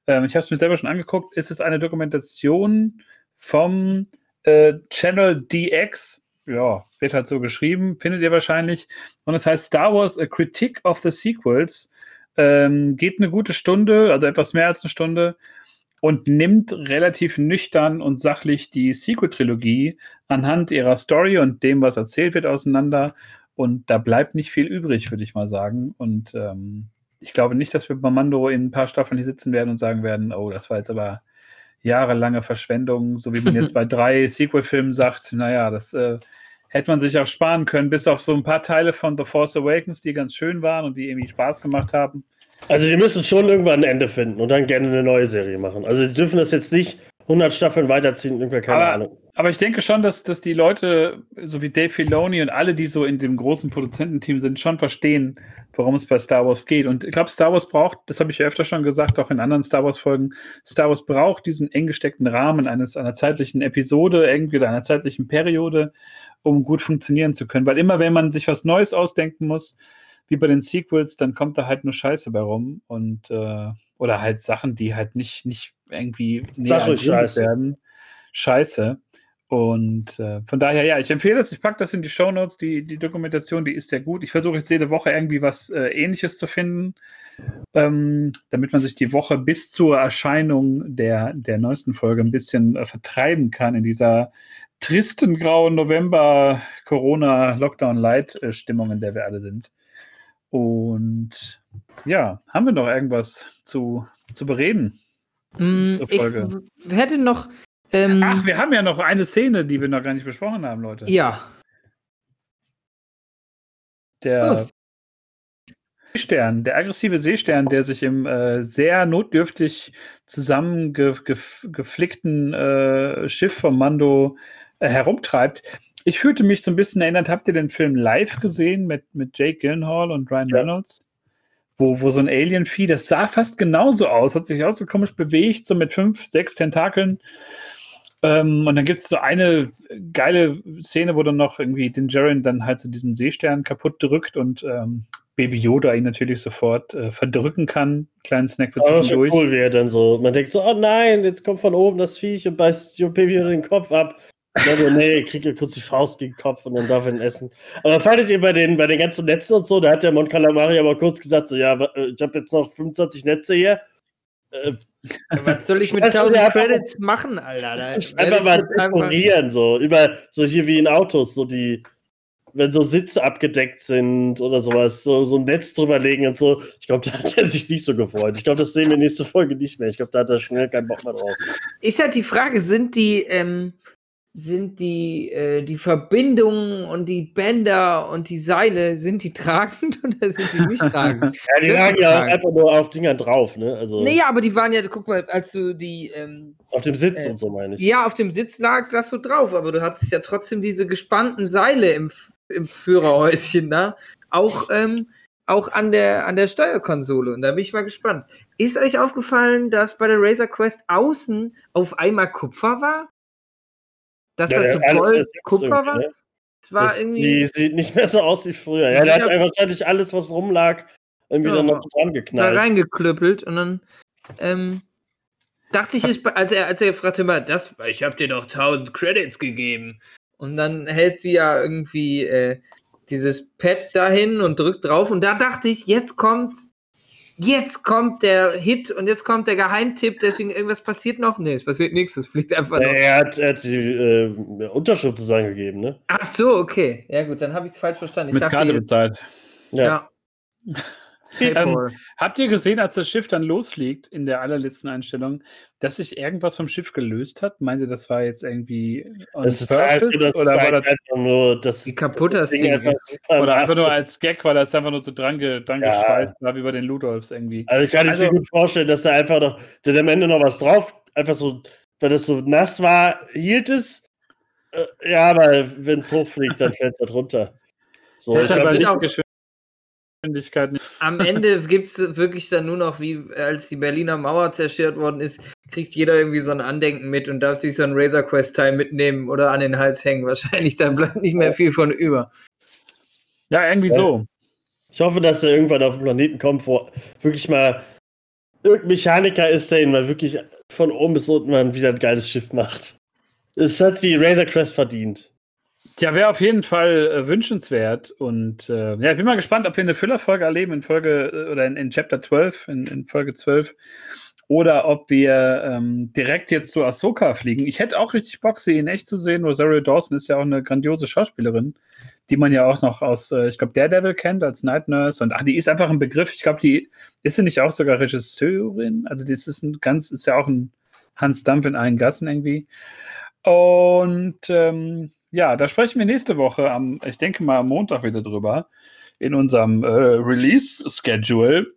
ähm, ich habe es mir selber schon angeguckt, ist es eine Dokumentation vom äh, Channel DX, ja, wird halt so geschrieben, findet ihr wahrscheinlich. Und es heißt Star Wars A Critique of the Sequels. Ähm, geht eine gute Stunde, also etwas mehr als eine Stunde, und nimmt relativ nüchtern und sachlich die Sequel-Trilogie anhand ihrer Story und dem, was erzählt wird, auseinander. Und da bleibt nicht viel übrig, würde ich mal sagen. Und ähm, ich glaube nicht, dass wir bei Mando in ein paar Staffeln hier sitzen werden und sagen werden, oh, das war jetzt aber jahrelange Verschwendung, so wie man jetzt bei drei Sequel-Filmen sagt, naja, das äh, hätte man sich auch sparen können, bis auf so ein paar Teile von The Force Awakens, die ganz schön waren und die irgendwie Spaß gemacht haben. Also die müssen schon irgendwann ein Ende finden und dann gerne eine neue Serie machen. Also die dürfen das jetzt nicht 100 Staffeln weiterziehen, irgendwie keine aber, Ahnung. Aber ich denke schon, dass, dass die Leute, so wie Dave Filoni und alle, die so in dem großen Produzententeam sind, schon verstehen, worum es bei Star Wars geht. Und ich glaube, Star Wars braucht, das habe ich ja öfter schon gesagt, auch in anderen Star Wars-Folgen, Star Wars braucht diesen eng gesteckten Rahmen eines, einer zeitlichen Episode, irgendwie oder einer zeitlichen Periode, um gut funktionieren zu können. Weil immer, wenn man sich was Neues ausdenken muss, wie bei den Sequels, dann kommt da halt nur Scheiße bei rum. Und äh, oder halt Sachen, die halt nicht, nicht irgendwie näher Scheiße. werden. Scheiße. Und äh, von daher, ja, ich empfehle es. Ich packe das in die Show Notes. Die, die Dokumentation, die ist sehr gut. Ich versuche jetzt jede Woche irgendwie was äh, Ähnliches zu finden, ähm, damit man sich die Woche bis zur Erscheinung der, der neuesten Folge ein bisschen äh, vertreiben kann in dieser tristen grauen November Corona Lockdown Light Stimmung, in der wir alle sind. Und ja, haben wir noch irgendwas zu, zu bereden? Mm, ich hätte noch ähm, Ach, wir haben ja noch eine Szene, die wir noch gar nicht besprochen haben, Leute. Ja. Der Seestern, der aggressive Seestern, der sich im äh, sehr notdürftig zusammengeflickten äh, Schiff vom Mando äh, herumtreibt. Ich fühlte mich so ein bisschen erinnert, habt ihr den Film live gesehen mit, mit Jake Gyllenhaal und Ryan ja. Reynolds? Wo, wo so ein Alien-Vieh, das sah fast genauso aus, hat sich auch so komisch bewegt, so mit fünf, sechs Tentakeln. Ähm, und dann gibt es so eine geile Szene, wo dann noch irgendwie den Jaren dann halt so diesen Seestern kaputt drückt und ähm, Baby Yoda ihn natürlich sofort äh, verdrücken kann. Kleinen Snack für zwischendurch. Das cool wäre dann so. Man denkt so, oh nein, jetzt kommt von oben das Viech und beißt Baby Yoda den Kopf ab. Dann, nee, kriegt er kurz die Faust gegen den Kopf und dann darf er ihn essen. Aber fandet ihr bei den, bei den ganzen Netzen und so, da hat der Mon Calamari aber kurz gesagt, so, ja, äh, ich habe jetzt noch 25 Netze hier. Äh, was soll ich mit 1000 Credits machen, Alter? einfach mal dekorieren, so. Über, so hier wie in Autos, so die, wenn so Sitze abgedeckt sind oder sowas, so, so ein Netz drüber legen und so. Ich glaube, da hat er sich nicht so gefreut. Ich glaube, das sehen wir nächste Folge nicht mehr. Ich glaube, da hat er schnell keinen Bock mehr drauf. Ist halt die Frage, sind die, ähm, sind die, äh, die Verbindungen und die Bänder und die Seile, sind die tragend oder sind die nicht tragend? ja, die lagen ja einfach nur auf Dingern drauf, ne? Also nee, aber die waren ja, guck mal, als du die. Ähm, auf dem Sitz äh, und so meine ich. Ja, auf dem Sitz lag das so drauf, aber du hattest ja trotzdem diese gespannten Seile im, im Führerhäuschen da. Auch, ähm, auch an der, an der Steuerkonsole. Und da bin ich mal gespannt. Ist euch aufgefallen, dass bei der Razer Quest außen auf einmal Kupfer war? Dass ja, das so voll Kupfer war? Ne? War das, irgendwie. Die sieht nicht mehr so aus wie früher. Ja, der hat wahrscheinlich alles, was rumlag, irgendwie ja, dann noch dran geknallt. Da reingeklüppelt und dann ähm, dachte ich, als er, als er fragte immer, das, ich habe dir doch 1000 Credits gegeben. Und dann hält sie ja irgendwie äh, dieses Pad dahin und drückt drauf. Und da dachte ich, jetzt kommt, jetzt kommt der Hit und jetzt kommt der Geheimtipp. Deswegen irgendwas passiert noch. Nee, es passiert nichts. Es fliegt einfach noch. Er hat, er hat die äh, Unterschrift zusammengegeben, ne? Ach so, okay. Ja, gut, dann habe ich es falsch verstanden. Ich Mit dachte, Karte bezahlt. ja. ja. Ähm, habt ihr gesehen, als das Schiff dann losfliegt in der allerletzten Einstellung, dass sich irgendwas vom Schiff gelöst hat? Meint ihr, das war jetzt irgendwie das ist halt, das oder war das einfach nur das die kaputte das Ding einfach oder einfach nur als Gag, weil das einfach nur so dran, ge, dran ja. geschweißt war wie bei den Ludolfs irgendwie. Also ich kann also, mir gut vorstellen, dass da einfach noch der am Ende noch was drauf, einfach so, wenn es so nass war, hielt es. Äh, ja, aber wenn es hochfliegt, dann fällt es da drunter. So, ich nicht auch Geschwindigkeit nicht. Am Ende gibt es wirklich dann nur noch, wie als die Berliner Mauer zerstört worden ist, kriegt jeder irgendwie so ein Andenken mit und darf sich so ein Razor Quest-Teil mitnehmen oder an den Hals hängen. Wahrscheinlich, da bleibt nicht mehr viel von über. Ja, irgendwie ja. so. Ich hoffe, dass er irgendwann auf den Planeten kommt, wo wirklich mal irgendein Mechaniker ist, der ihn mal wirklich von oben bis unten mal wieder ein geiles Schiff macht. Es hat die Razor Crest verdient. Ja, wäre auf jeden Fall äh, wünschenswert. Und äh, ja, ich bin mal gespannt, ob wir eine Füllerfolge erleben in Folge äh, oder in, in Chapter 12, in, in, Folge 12. Oder ob wir ähm, direkt jetzt zu Ahsoka fliegen. Ich hätte auch richtig Bock, sie in echt zu sehen. Rosario Dawson ist ja auch eine grandiose Schauspielerin, die man ja auch noch aus, äh, ich glaube, Daredevil kennt als Night Nurse. Und ach, die ist einfach ein Begriff. Ich glaube, die ist sie nicht auch sogar Regisseurin. Also, das ist ein ganz, ist ja auch ein Hans Dampf in allen Gassen irgendwie. Und ähm, ja, da sprechen wir nächste Woche am, ich denke mal am Montag wieder drüber, in unserem äh, Release-Schedule.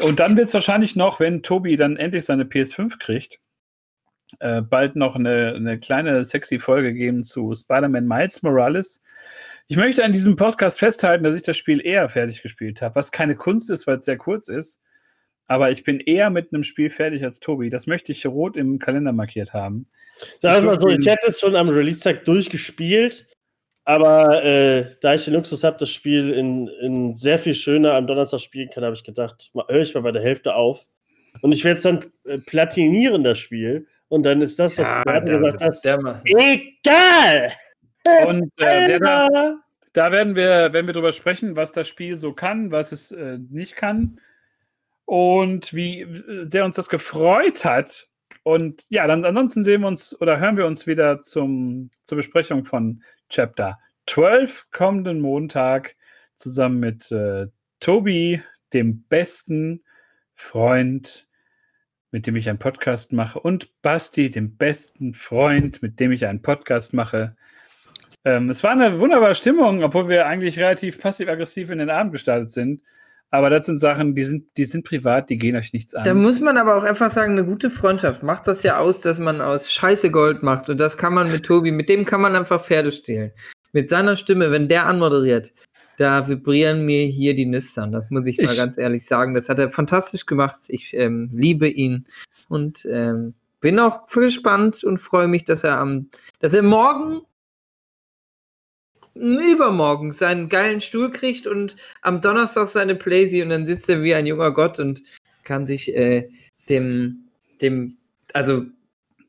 Und dann wird es wahrscheinlich noch, wenn Tobi dann endlich seine PS5 kriegt, äh, bald noch eine, eine kleine sexy Folge geben zu Spider-Man Miles Morales. Ich möchte an diesem Podcast festhalten, dass ich das Spiel eher fertig gespielt habe, was keine Kunst ist, weil es sehr kurz ist. Aber ich bin eher mit einem Spiel fertig als Tobi. Das möchte ich rot im Kalender markiert haben. Sagen wir so, ich hätte es schon am Release-Tag durchgespielt, aber äh, da ich den Luxus habe, das Spiel in, in sehr viel schöner am Donnerstag spielen kann, habe ich gedacht, höre ich mal bei der Hälfte auf. Und ich werde es dann äh, platinieren, das Spiel. Und dann ist das, was ja, du gerade gesagt hast, egal! Und äh, da, da, werden wir, werden wir drüber sprechen, was das Spiel so kann, was es äh, nicht kann. Und wie sehr uns das gefreut hat, und ja, dann ansonsten sehen wir uns oder hören wir uns wieder zum, zur Besprechung von Chapter 12 kommenden Montag zusammen mit äh, Tobi, dem besten Freund, mit dem ich einen Podcast mache, und Basti, dem besten Freund, mit dem ich einen Podcast mache. Ähm, es war eine wunderbare Stimmung, obwohl wir eigentlich relativ passiv-aggressiv in den Abend gestartet sind. Aber das sind Sachen, die sind, die sind privat, die gehen euch nichts an. Da muss man aber auch einfach sagen, eine gute Freundschaft macht das ja aus, dass man aus Scheiße Gold macht. Und das kann man mit Tobi, mit dem kann man einfach Pferde stehlen. Mit seiner Stimme, wenn der anmoderiert, da vibrieren mir hier die Nüstern. Das muss ich, ich mal ganz ehrlich sagen. Das hat er fantastisch gemacht. Ich ähm, liebe ihn und ähm, bin auch gespannt und freue mich, dass er am, dass er morgen übermorgen seinen geilen Stuhl kriegt und am Donnerstag seine Playsee und dann sitzt er wie ein junger Gott und kann sich äh, dem, dem, also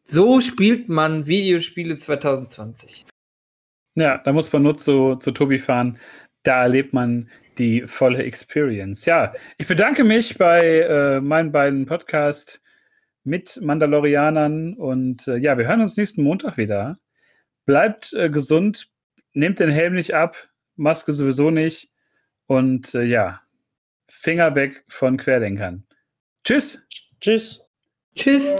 so spielt man Videospiele 2020. Ja, da muss man nur zu, zu Tobi fahren. Da erlebt man die volle Experience. Ja, ich bedanke mich bei äh, meinen beiden Podcasts mit Mandalorianern und äh, ja, wir hören uns nächsten Montag wieder. Bleibt äh, gesund, nehmt den Helm nicht ab, Maske sowieso nicht und äh, ja, Finger weg von Querdenkern. Tschüss. Tschüss. Tschüss.